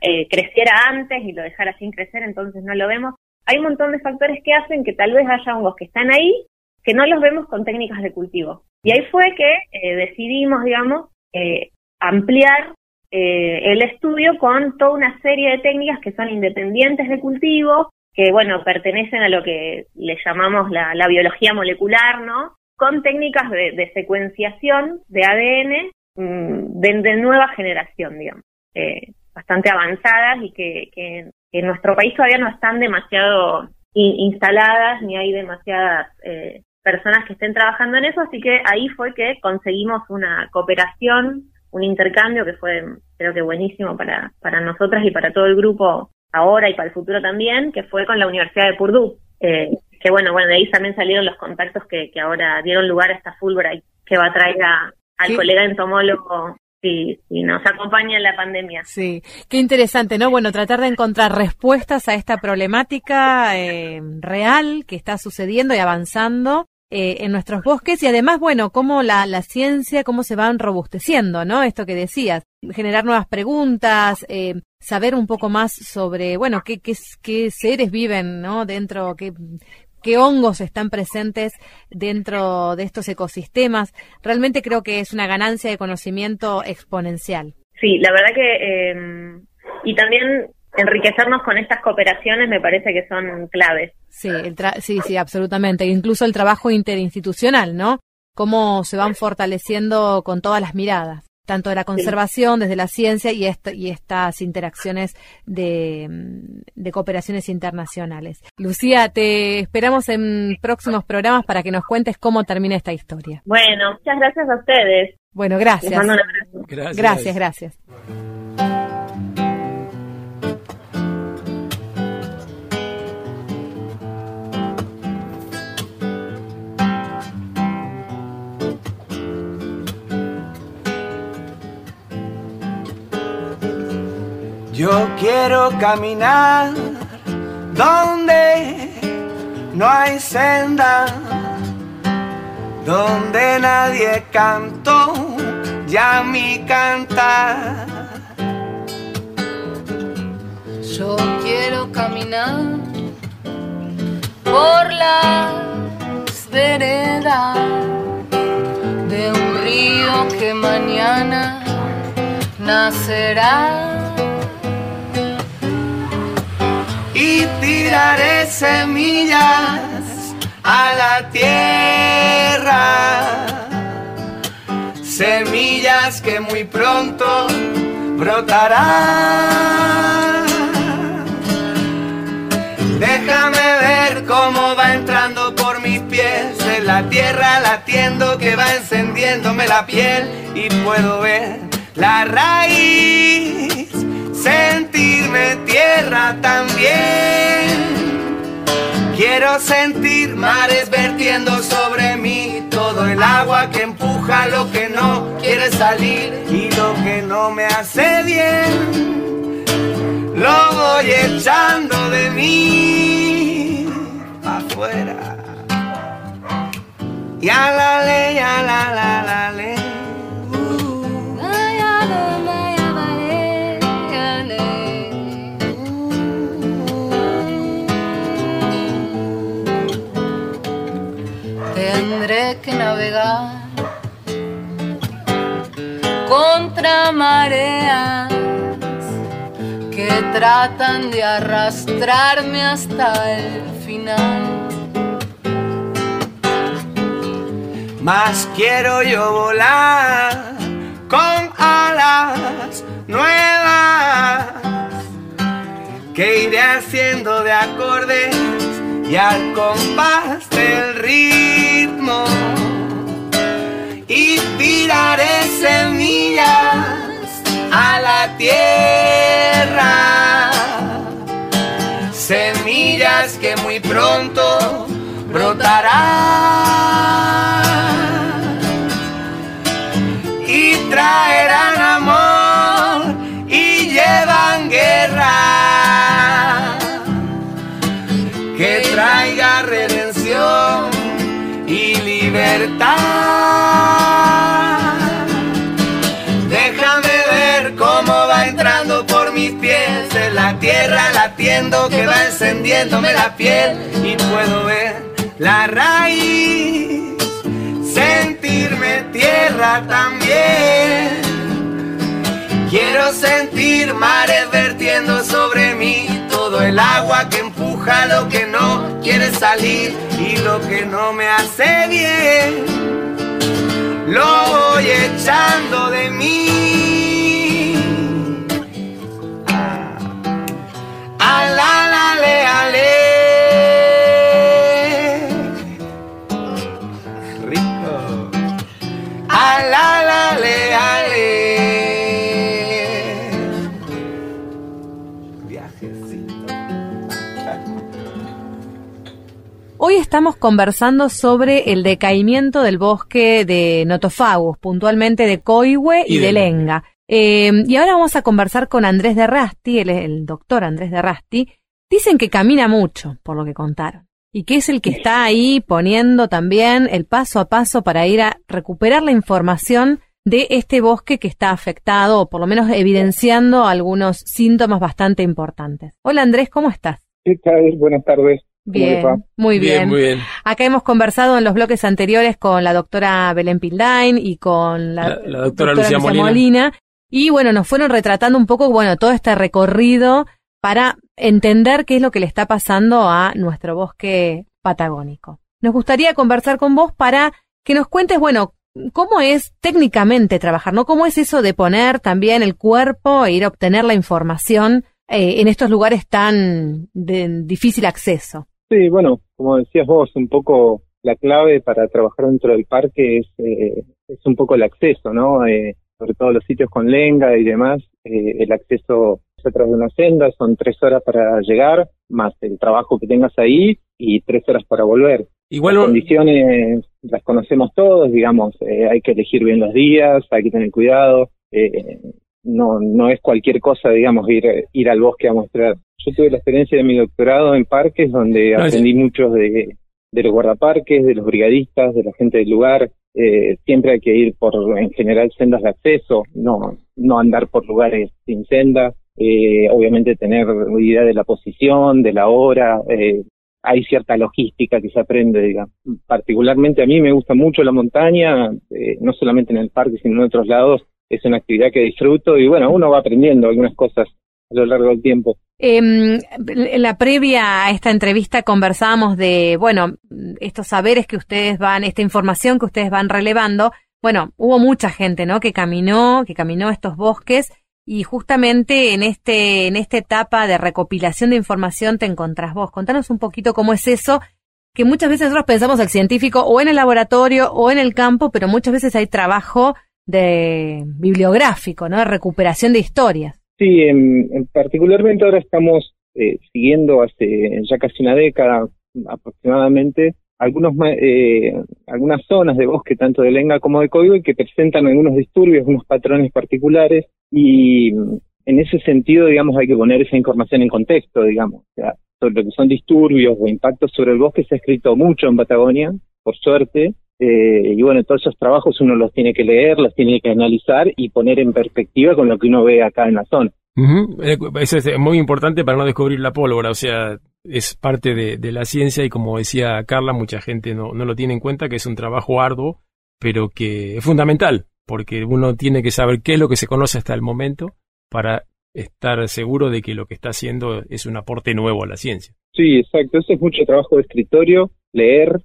eh, creciera antes y lo dejara sin crecer, entonces no lo vemos. Hay un montón de factores que hacen que tal vez haya hongos que están ahí, que no los vemos con técnicas de cultivo. Y ahí fue que eh, decidimos, digamos, eh, ampliar el estudio con toda una serie de técnicas que son independientes de cultivo, que, bueno, pertenecen a lo que le llamamos la, la biología molecular, ¿no? Con técnicas de, de secuenciación de ADN mm, de, nueva generación, digamos, eh, bastante avanzadas y que, que, en nuestro país todavía no están demasiado in- instaladas ni hay demasiadas eh, personas que estén trabajando en eso, así que ahí fue que conseguimos una cooperación, un intercambio que fue creo que buenísimo para, para nosotras y para todo el grupo ahora y para el futuro también, que fue con la Universidad de Purdue. Eh, que bueno, bueno, de ahí también salieron los contactos que, que ahora dieron lugar a esta Fulbright, que va a traer a- al Sí. colega entomólogo si, si nos acompaña en la pandemia. Sí, qué interesante, ¿no? Bueno, tratar de encontrar respuestas a esta problemática eh, real que está sucediendo y avanzando eh, en nuestros bosques y además, bueno, cómo la, la ciencia, cómo se van robusteciendo, ¿no? Esto que decías, generar nuevas preguntas, eh, saber un poco más sobre, bueno, qué, qué, qué seres viven, ¿no? Dentro, qué, qué hongos están presentes dentro de estos ecosistemas. Realmente creo que es una ganancia de conocimiento exponencial. Sí, la verdad que eh, y también enriquecernos con estas cooperaciones me parece que son claves. Sí, el tra- sí, sí, absolutamente. Incluso el trabajo interinstitucional, ¿no? Cómo se van fortaleciendo con todas las miradas, tanto de la conservación, desde la ciencia y, esta- y estas interacciones de, de cooperaciones internacionales. Lucía, te esperamos en próximos programas para que nos cuentes cómo termina esta historia. Bueno, muchas gracias a ustedes. Bueno, Les gracias. mando un abrazo. Gracias. Gracias, gracias. Yo quiero caminar donde no hay senda, donde nadie cantó ya mi cantar. Yo quiero caminar por las veredas de un río que mañana nacerá. Y tiraré semillas a la tierra. Semillas que muy pronto brotarán. Déjame ver cómo va entrando por mis pies en la tierra latiendo que va encendiéndome la piel y puedo ver la raíz, sentirme tierra también. Quiero sentir mares vertiendo sobre mí todo el agua que empuja lo que no quiere salir y lo que no me hace bien lo voy echando de mí afuera. Y a la ley, a la la la ley. Navegar contra mareas que tratan de arrastrarme hasta el final. Más quiero yo volar con alas nuevas que iré haciendo de acordes y al compás del y tiraré semillas a la tierra. Semillas que muy pronto brotarán que va encendiéndome la piel y puedo ver la raíz, sentirme tierra también. Quiero sentir mares vertiendo sobre mí todo el agua que empuja lo que no quiere salir y lo que no me hace bien. Lo voy echando de mí. Hoy estamos conversando sobre el decaimiento del bosque de Notofagus, puntualmente de Coihue y, Y de de Lenga. Eh, y ahora vamos a conversar con Andrés de Rasti, el, el doctor Andrés de Rasti. Dicen que camina mucho, por lo que contaron, y que es el que está ahí poniendo también el paso a paso para ir a recuperar la información de este bosque que está afectado, o por lo menos evidenciando algunos síntomas bastante importantes. Hola Andrés, ¿cómo estás? ¿Qué tal? Buenas tardes. ¿Cómo les Bien, muy bien. muy bien. Acá hemos conversado en los bloques anteriores con la doctora Belén Pildain y con la, La- la doctora Lucía Molina. Molina. Y bueno, nos fueron retratando un poco, bueno, todo este recorrido para entender qué es lo que le está pasando a nuestro bosque patagónico. Nos gustaría conversar con vos para que nos cuentes, bueno, cómo es técnicamente trabajar, ¿no? ¿Cómo es eso de poner también el cuerpo e ir a obtener la información eh, en estos lugares tan de difícil acceso? Sí, bueno, como decías vos, un poco la clave para trabajar dentro del parque es, eh, es un poco el acceso, ¿no? Eh, sobre todo los sitios con lenga y demás, eh, el acceso es a través de una senda, son tres horas para llegar, más el trabajo que tengas ahí y tres horas para volver. Igual Las condiciones las conocemos todos, digamos, eh, hay que elegir bien los días, hay que tener cuidado, eh, no, no es cualquier cosa, digamos, ir, ir al bosque a mostrar. Yo tuve la experiencia de mi doctorado en parques, donde aprendí muchos de, de los guardaparques, de los brigadistas, de la gente del lugar. Eh, siempre hay que ir por, en general, sendas de acceso, no, no andar por lugares sin senda. Eh, obviamente tener idea de la posición, de la hora, eh, hay cierta logística que se aprende, digamos. Particularmente a mí me gusta mucho la montaña, eh, no solamente en el parque, sino en otros lados. Es una actividad que disfruto y bueno, uno va aprendiendo algunas cosas a lo largo del tiempo. Em, en la previa a esta entrevista conversábamos de, bueno, estos saberes que ustedes van, esta información que ustedes van relevando. Bueno, hubo mucha gente, ¿no? Que caminó, que caminó estos bosques y justamente en este, en esta etapa de recopilación de información te encontrás vos. Contanos un poquito cómo es eso, que muchas veces nosotros pensamos el científico o en el laboratorio o en el campo, pero muchas veces hay trabajo de bibliográfico, ¿no? De recuperación de historias. Sí, en, en particularmente ahora estamos eh, siguiendo hace ya casi una década aproximadamente algunos eh, algunas zonas de bosque tanto de lenga como de coigo que presentan algunos disturbios, unos patrones particulares y en ese sentido, digamos, hay que poner esa información en contexto, digamos, o sobre lo que son disturbios o impactos sobre el bosque se ha escrito mucho en Patagonia, por suerte, eh, y bueno, todos esos trabajos uno los tiene que leer, los tiene que analizar y poner en perspectiva con lo que uno ve acá en la zona. Eh, Eso es muy importante para no descubrir la pólvora, o sea, es parte de, de la ciencia y como decía Carla, mucha gente no, no lo tiene en cuenta, que es un trabajo arduo, pero que es fundamental, porque uno tiene que saber qué es lo que se conoce hasta el momento para estar seguro de que lo que está haciendo es un aporte nuevo a la ciencia. Sí, exacto. Eso es mucho trabajo de escritorio, leer,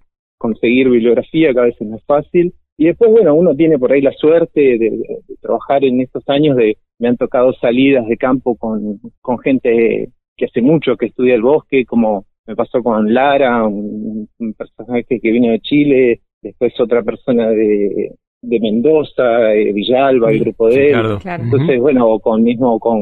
conseguir bibliografía, que a veces no es fácil. Y después, bueno, uno tiene por ahí la suerte de, de- de trabajar en estos años de, me han tocado salidas de campo con, con gente que hace mucho que estudia el bosque, como me pasó con Lara, un, un personaje que vino de Chile, después otra persona de, de Mendoza, eh, Villalba, el grupo de él. Claro. Entonces, bueno, o con mismo con,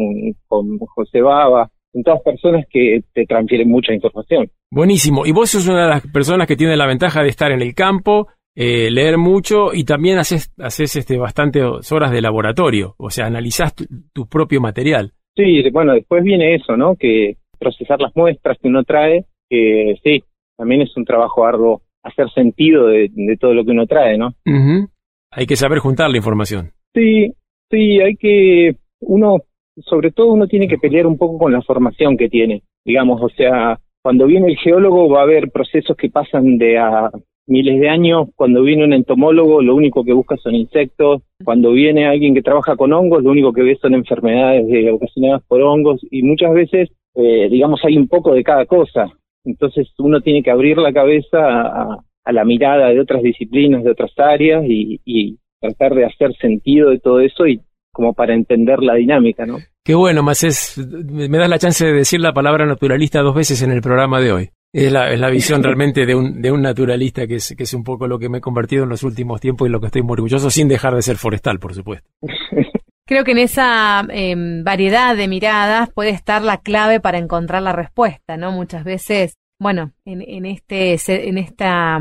con José Baba, son todas personas que te transfieren mucha información. Buenísimo. Y vos sos una de las personas que tiene la ventaja de estar en el campo, eh, leer mucho y también haces, haces este, bastantes horas de laboratorio. O sea, analizás tu, tu propio material. Sí, bueno, después viene eso, ¿no? Que procesar las muestras que uno trae, que sí, también es un trabajo arduo hacer sentido de, de todo lo que uno trae, ¿no? Ujú. Hay que saber juntar la información. Sí, sí, hay que, uno, sobre todo uno tiene que pelear un poco con la formación que tiene, digamos, o sea, cuando viene el geólogo va a haber procesos que pasan de a miles de años, cuando viene un entomólogo lo único que busca son insectos, cuando viene alguien que trabaja con hongos lo único que ve son enfermedades ocasionadas por hongos y muchas veces, eh, digamos, hay un poco de cada cosa, entonces uno tiene que abrir la cabeza a, a la mirada de otras disciplinas, de otras áreas y, y tratar de hacer sentido de todo eso y como para entender la dinámica, ¿no? Qué bueno, Macés. Me me das la chance de decir la palabra naturalista dos veces en el programa de hoy. Es la, es la visión realmente de un, de un naturalista que es, que es un poco lo que me he convertido en los últimos tiempos y lo que estoy muy orgulloso, sin dejar de ser forestal, por supuesto. Creo que en esa em, variedad de miradas puede estar la clave para encontrar la respuesta, ¿no? Muchas veces, bueno, en, en este, en esta,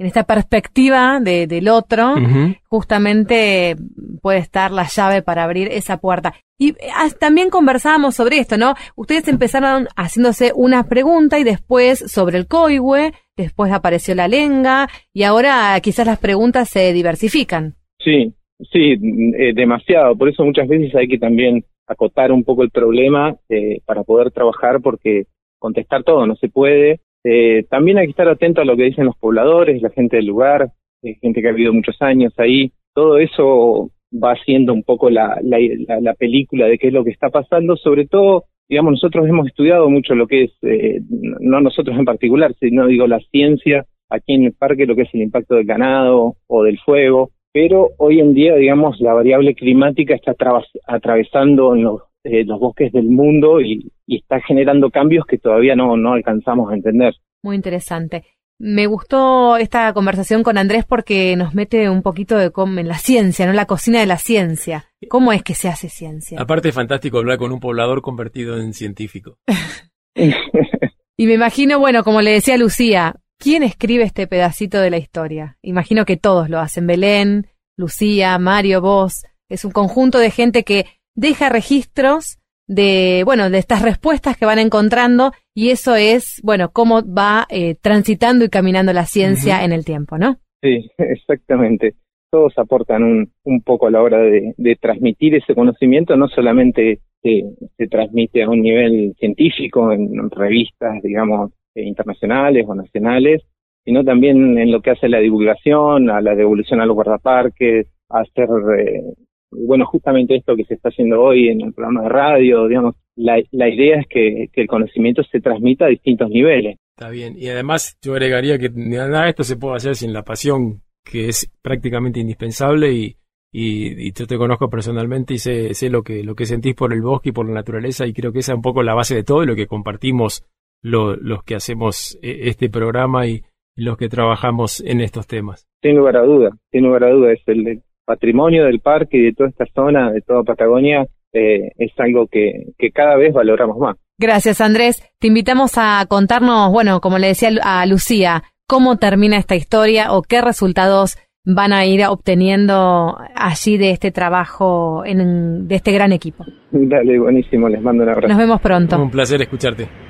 en esta perspectiva de- del otro, justamente puede estar la llave para abrir esa puerta. Y ah, también conversábamos sobre esto, ¿no? Ustedes empezaron haciéndose una pregunta y después sobre el coihue, después apareció la lenga y ahora quizás las preguntas se diversifican. Sí, sí, eh, demasiado. Por eso muchas veces hay que también acotar un poco el problema eh, para poder trabajar porque contestar todo no se puede. Eh, también hay que estar atento a lo que dicen los pobladores, la gente del lugar, eh, gente que ha vivido muchos años ahí. Todo eso va haciendo un poco la, la, la, la película de qué es lo que está pasando. Sobre todo, digamos, nosotros hemos estudiado mucho lo que es, eh, no nosotros en particular, sino digo la ciencia aquí en el parque, lo que es el impacto del ganado o del fuego pero hoy en día, digamos, la variable climática está atravesando en los, eh, los bosques del mundo y, y está generando cambios que todavía no, no alcanzamos a entender. Muy interesante. Me gustó esta conversación con Andrés porque nos mete un poquito de com- en la ciencia, ¿no? La cocina de la ciencia. ¿Cómo es que se hace ciencia? Aparte es fantástico hablar con un poblador convertido en científico. Y me imagino, bueno, como le decía Lucía, ¿quién escribe este pedacito de la historia? Imagino que todos lo hacen. Belén, Lucía, Mario, vos. Es un conjunto de gente que deja registros de, bueno, de estas respuestas que van encontrando y eso es, bueno, cómo va eh, transitando y caminando la ciencia en el tiempo, ¿no? Sí, exactamente. Todos aportan un, un poco a la hora de, de transmitir ese conocimiento, no solamente se, se transmite a un nivel científico en revistas, digamos, eh, internacionales o nacionales, sino también en lo que hace la divulgación, a la devolución a los guardaparques, a hacer, eh, bueno, justamente esto que se está haciendo hoy en el programa de radio, digamos, la, la idea es que, que el conocimiento se transmita a distintos niveles. Está bien. Y además yo agregaría que nada de esto se puede hacer sin la pasión, que es prácticamente indispensable y, y, y yo te conozco personalmente y sé, sé lo que lo que sentís por el bosque y por la naturaleza y creo que esa es un poco la base de todo lo que compartimos lo- los que hacemos eh, este programa y, los que trabajamos en estos temas. sin lugar a duda, sin lugar a duda, es el patrimonio del parque y de toda esta zona, de toda Patagonia, eh, es algo que, que cada vez valoramos más. Gracias, Andrés. Te invitamos a contarnos, bueno, como le decía a Lucía, cómo termina esta historia o qué resultados van a ir obteniendo allí de este trabajo, en, de este gran equipo. Dale, buenísimo, les mando un abrazo. Nos vemos pronto. Un placer escucharte.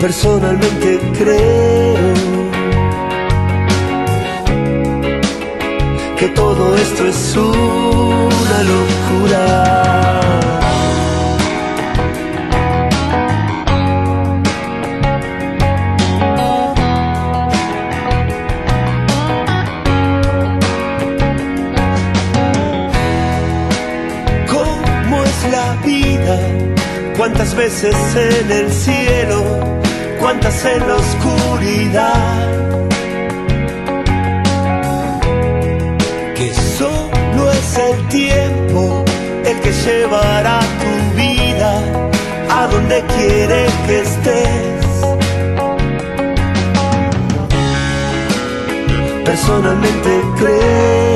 Personalmente creo que todo esto es una locura. ¿Cuántas veces en el cielo? ¿Cuántas en la oscuridad? que solo es el tiempo el que llevará tu vida a donde quiere que estés. Personalmente creo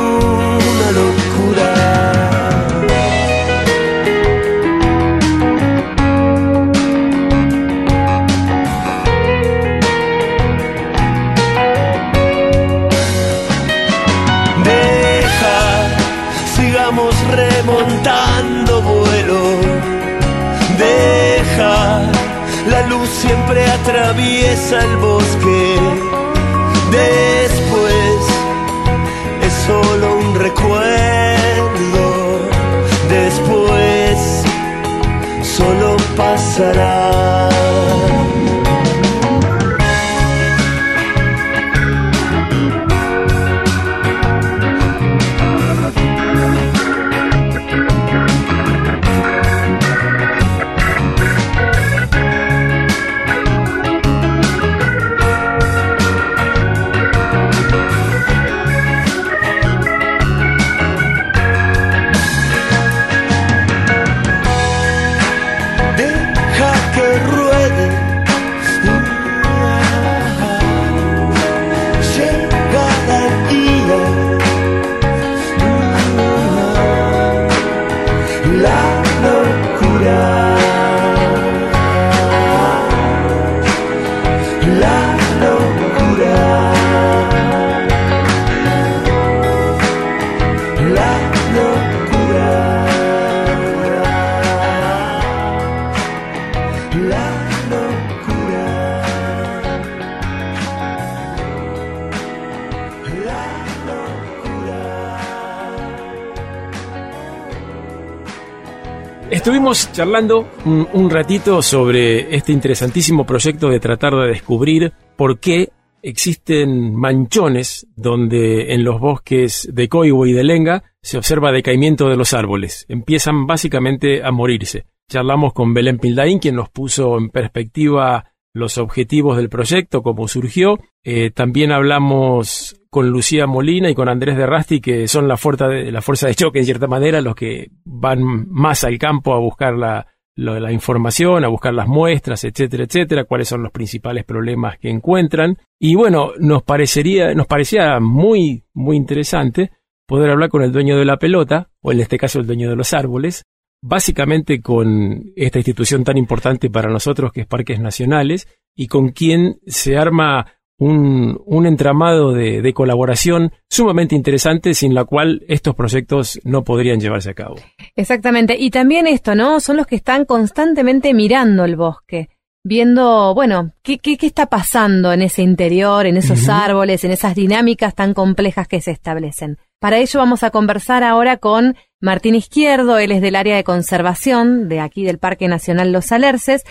el bosque. Estuvimos charlando un, ratito sobre este interesantísimo proyecto de tratar de descubrir por qué existen manchones donde en los bosques de Coihue y de Lenga se observa decaimiento de los árboles. Empiezan básicamente a morirse. Charlamos con Belén Pildaín, quien nos puso en perspectiva los objetivos del proyecto, cómo surgió. Eh, también hablamos con Lucía Molina y con Andrés de Rasti, que son la fuerza, de, la fuerza de choque, en cierta manera, los que van más al campo a buscar la, la, información, a buscar las muestras, etcétera, etcétera, cuáles son los principales problemas que encuentran. Y bueno, nos parecería, nos parecía muy, muy interesante poder hablar con el dueño de la pelota, o en este caso el dueño de los árboles, básicamente con esta institución tan importante para nosotros que es Parques Nacionales y con quien se arma un, un entramado de, de, colaboración sumamente interesante sin la cual estos proyectos no podrían llevarse a cabo. Exactamente. Y también esto, ¿no? Son los que están constantemente mirando el bosque, viendo, bueno, qué, qué, qué está pasando en ese interior, en esos uh -huh. árboles, en esas dinámicas tan complejas que se establecen. Para ello vamos a conversar ahora con Martín Izquierdo, él es del área de conservación de aquí del Parque Nacional Los Alerces,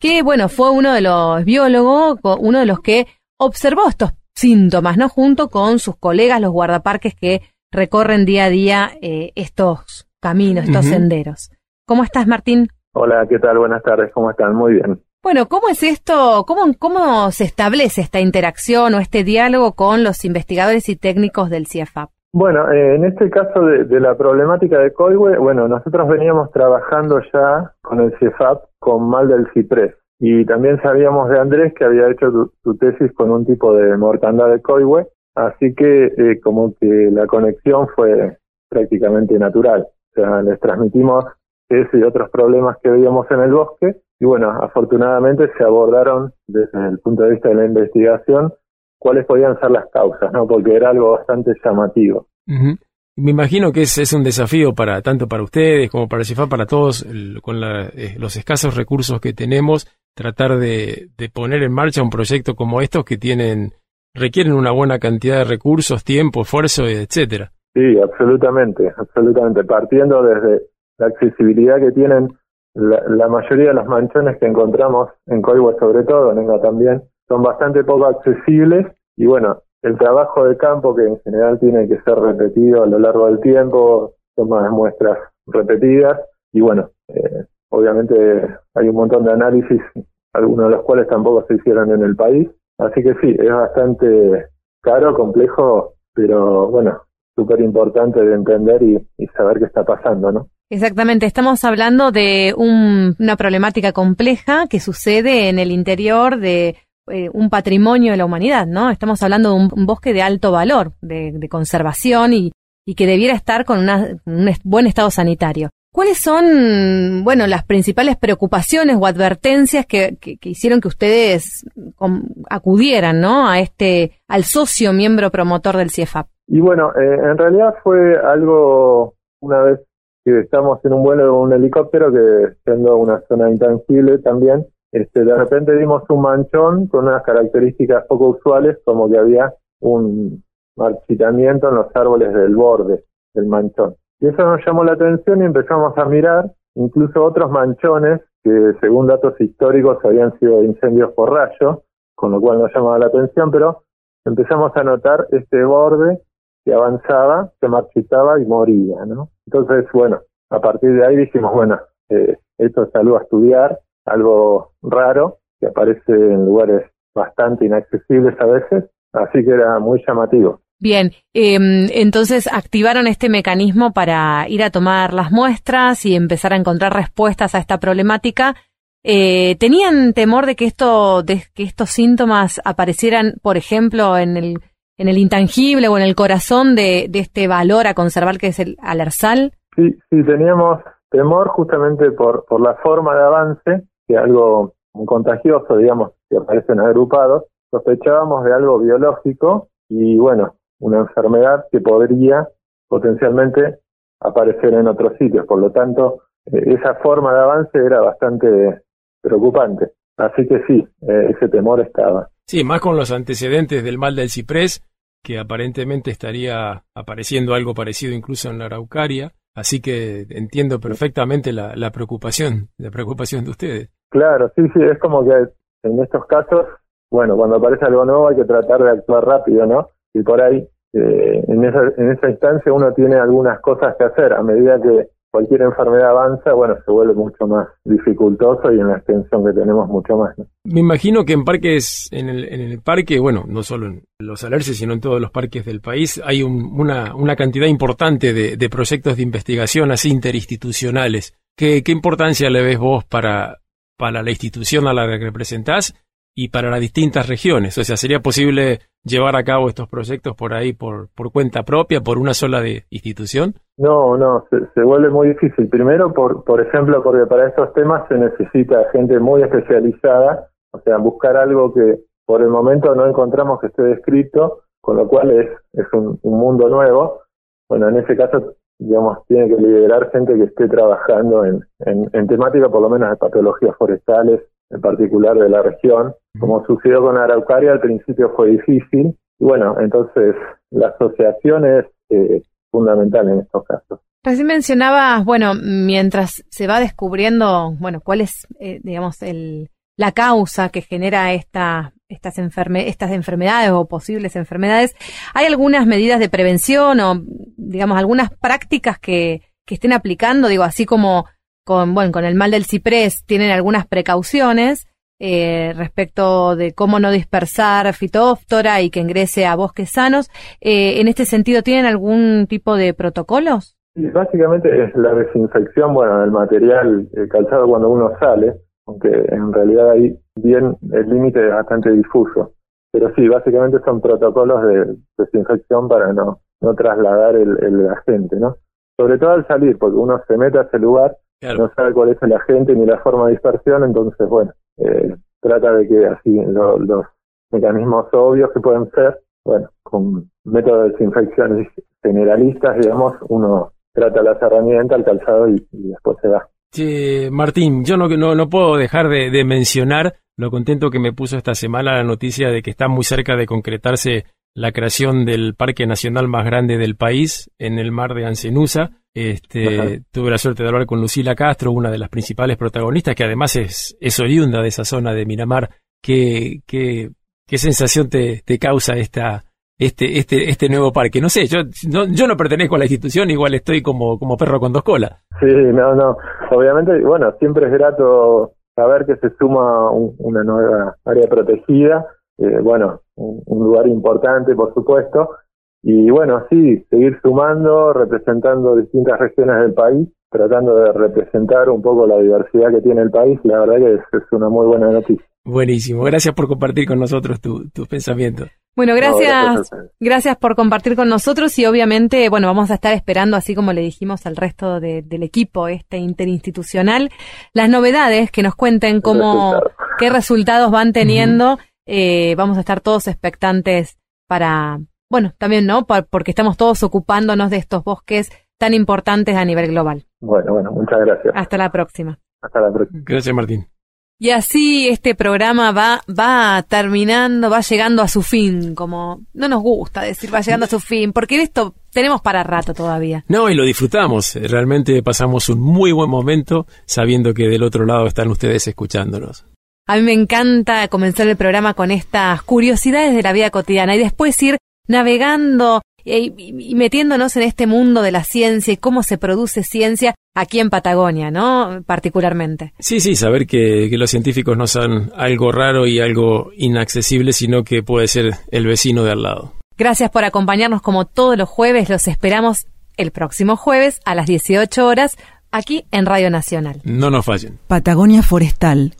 que bueno, fue uno de los biólogos, uno de los que observó estos síntomas, ¿no? Junto con sus colegas, los guardaparques que recorren día a día eh, estos caminos, estos uh -huh. senderos. ¿Cómo estás, Martín? Hola, ¿qué tal? Buenas tardes, ¿cómo están? Muy bien. Bueno, ¿cómo es esto? ¿Cómo, ¿Cómo se establece esta interacción o este diálogo con los investigadores y técnicos del CIEFAP? Bueno, eh, en este caso de, la problemática de Coihue, bueno, nosotros veníamos trabajando ya con el CIEFAP con mal del ciprés y también sabíamos de Andrés que había hecho su tesis con un tipo de mortandad de Coihue, así que eh, como que la conexión fue prácticamente natural. O sea, les transmitimos ese y otros problemas que veíamos en el bosque y bueno, afortunadamente se abordaron desde el punto de vista de la investigación cuáles podían ser las causas, ¿no? Porque era algo bastante llamativo. Me imagino que es, es, un desafío para tanto para ustedes como para CIFA, para todos, con eh, los escasos recursos que tenemos, tratar de, de, poner en marcha un proyecto como estos que tienen requieren una buena cantidad de recursos, tiempo, esfuerzo, etcétera. Sí, absolutamente, absolutamente. Partiendo desde la accesibilidad que tienen la, mayoría de los manchones que encontramos en Coihue sobre todo, en Enga también, son bastante poco accesibles y bueno, el trabajo de campo que en general tiene que ser repetido a lo largo del tiempo, toma muestras repetidas y bueno, eh, obviamente hay un montón de análisis, algunos de los cuales tampoco se hicieron en el país, así que sí, es bastante caro, complejo, pero bueno, súper importante de entender y, y saber qué está pasando, ¿no? Exactamente, estamos hablando de una problemática compleja que sucede en el interior de eh, un patrimonio de la humanidad, ¿no? Estamos hablando de un, bosque de alto valor, de, conservación y, que debiera estar con un buen estado sanitario. ¿Cuáles son, bueno, las principales preocupaciones o advertencias que, hicieron que ustedes acudieran, ¿no? A este, al socio miembro promotor del CIEFAP. Y bueno, eh, en realidad fue algo, una vez que estamos en un vuelo de un helicóptero que siendo una zona intangible también, este, de repente dimos un manchón con unas características poco usuales, como que había un marchitamiento en los árboles del borde del manchón. Y eso nos llamó la atención y empezamos a mirar incluso otros manchones que según datos históricos habían sido incendios por rayo, con lo cual nos llamaba la atención, pero empezamos a notar este borde que avanzaba, se marchitaba y moría, ¿no? Entonces, bueno, a partir de ahí dijimos, bueno, eh, esto es algo a estudiar, algo raro, que aparece en lugares bastante inaccesibles a veces, así que era muy llamativo. Bien, em, entonces activaron este mecanismo para ir a tomar las muestras y empezar a encontrar respuestas a esta problemática. Eh, ¿Tenían temor de que esto, de que estos síntomas aparecieran, por ejemplo, en el en el intangible o en el corazón de, este valor a conservar que es el alersal? Sí, sí, teníamos temor justamente por, por la forma de avance, que algo contagioso, digamos, que aparecen agrupados, sospechábamos de algo biológico y bueno, una enfermedad que podría potencialmente aparecer en otros sitios. Por lo tanto, eh, esa forma de avance era bastante preocupante. Así que sí, eh, ese temor estaba. Sí, más con los antecedentes del mal del ciprés, que aparentemente estaría apareciendo algo parecido incluso en la araucaria. Así que entiendo perfectamente la, la preocupación, la preocupación de ustedes. Claro, sí, sí, es como que en estos casos, bueno, cuando aparece algo nuevo hay que tratar de actuar rápido, ¿no? Y por ahí, eh, en, esa, en esa instancia uno tiene algunas cosas que hacer. A medida que cualquier enfermedad avanza, bueno, se vuelve mucho más dificultoso y en la extensión que tenemos mucho más. Me imagino que en parques, en el, en el parque, bueno, no solo en los alerces, sino en todos los parques del país, hay una, una cantidad importante de, proyectos de investigación así interinstitucionales. ¿Qué, ¿Qué importancia le ves vos para, para la institución a la que representás y para las distintas regiones? O sea, ¿sería posible llevar a cabo estos proyectos por ahí por, por cuenta propia, por una sola de institución? No, no, se, vuelve muy difícil. Primero, por, por ejemplo, porque para estos temas se necesita gente muy especializada, o sea, buscar algo que por el momento no encontramos que esté descrito, con lo cual es, es un, mundo nuevo. Bueno, en ese caso, digamos, tiene que liderar gente que esté trabajando en, en, en temática, por lo menos de patologías forestales, en particular de la región. Como sucedió con Araucaria, al principio fue difícil. Y bueno, entonces la asociación es eh, fundamental en estos casos. Recién mencionabas, bueno, mientras se va descubriendo, bueno, cuál es, eh, digamos, el, la causa que genera esta, estas, estas enfermedades o posibles enfermedades, ¿hay algunas medidas de prevención o, digamos, algunas prácticas que, que estén aplicando? Digo, así como con, bueno, con el mal del ciprés tienen algunas precauciones. eh, respecto de cómo no dispersar fitóftora y que ingrese a bosques sanos. Eh, en este sentido, ¿tienen algún tipo de protocolos? Sí, básicamente es la desinfección, bueno, del material eh, calzado cuando uno sale, aunque en realidad ahí bien el límite es bastante difuso. Pero sí, básicamente son protocolos de desinfección para no, no trasladar el, el agente, ¿no? Sobre todo al salir, porque uno se mete a ese lugar, no sabe cuál es el agente ni la forma de dispersión, entonces, bueno, eh, trata de que así los mecanismos obvios que pueden ser, bueno, con métodos de desinfección generalistas, digamos, uno trata las herramientas, el calzado y, después se va. Che, Martín, yo no, no, no puedo dejar de, de mencionar lo contento que me puso esta semana la noticia de que está muy cerca de concretarse la creación del parque nacional más grande del país en el mar de Ancenusa. Este, tuve la suerte de hablar con Lucila Castro, una de las principales protagonistas, que además es, es oriunda de esa zona de Miramar. ¿Qué, qué, qué sensación te, te causa esta, este, este, este nuevo parque? No sé, yo no, yo no pertenezco a la institución, igual estoy como, como perro con dos colas. Sí, no, no. Obviamente, bueno, siempre es grato saber que se suma una nueva área protegida, eh, bueno, un, lugar importante, por supuesto, y bueno, sí, seguir sumando, representando distintas regiones del país, tratando de representar un poco la diversidad que tiene el país, la verdad que es, una muy buena noticia. Buenísimo, gracias por compartir con nosotros tus pensamientos. Bueno, gracias, gracias, por compartir con nosotros y obviamente, bueno, vamos a estar esperando, así como le dijimos al resto del equipo este interinstitucional, las novedades que nos cuenten cómo, qué resultados van teniendo. Eh, vamos a estar todos expectantes para, bueno, también, ¿no? porque estamos todos ocupándonos de estos bosques tan importantes a nivel global. Bueno, bueno, muchas gracias. Hasta la próxima. Hasta la próxima. Gracias, Martín. Y así este programa va, va terminando, va llegando a su fin, como no nos gusta decir va llegando a su fin, porque esto tenemos para rato todavía. No, y lo disfrutamos, realmente pasamos un muy buen momento sabiendo que del otro lado están ustedes escuchándonos. A mí me encanta comenzar el programa con estas curiosidades de la vida cotidiana y después ir navegando y, metiéndonos en este mundo de la ciencia y cómo se produce ciencia aquí en Patagonia, ¿no? Particularmente. Sí, sí, saber que, que los científicos no son algo raro y algo inaccesible, sino que puede ser el vecino de al lado. Gracias por acompañarnos como todos los jueves. Los esperamos el próximo jueves a las 18 horas aquí en Radio Nacional. No nos fallen. Patagonia Forestal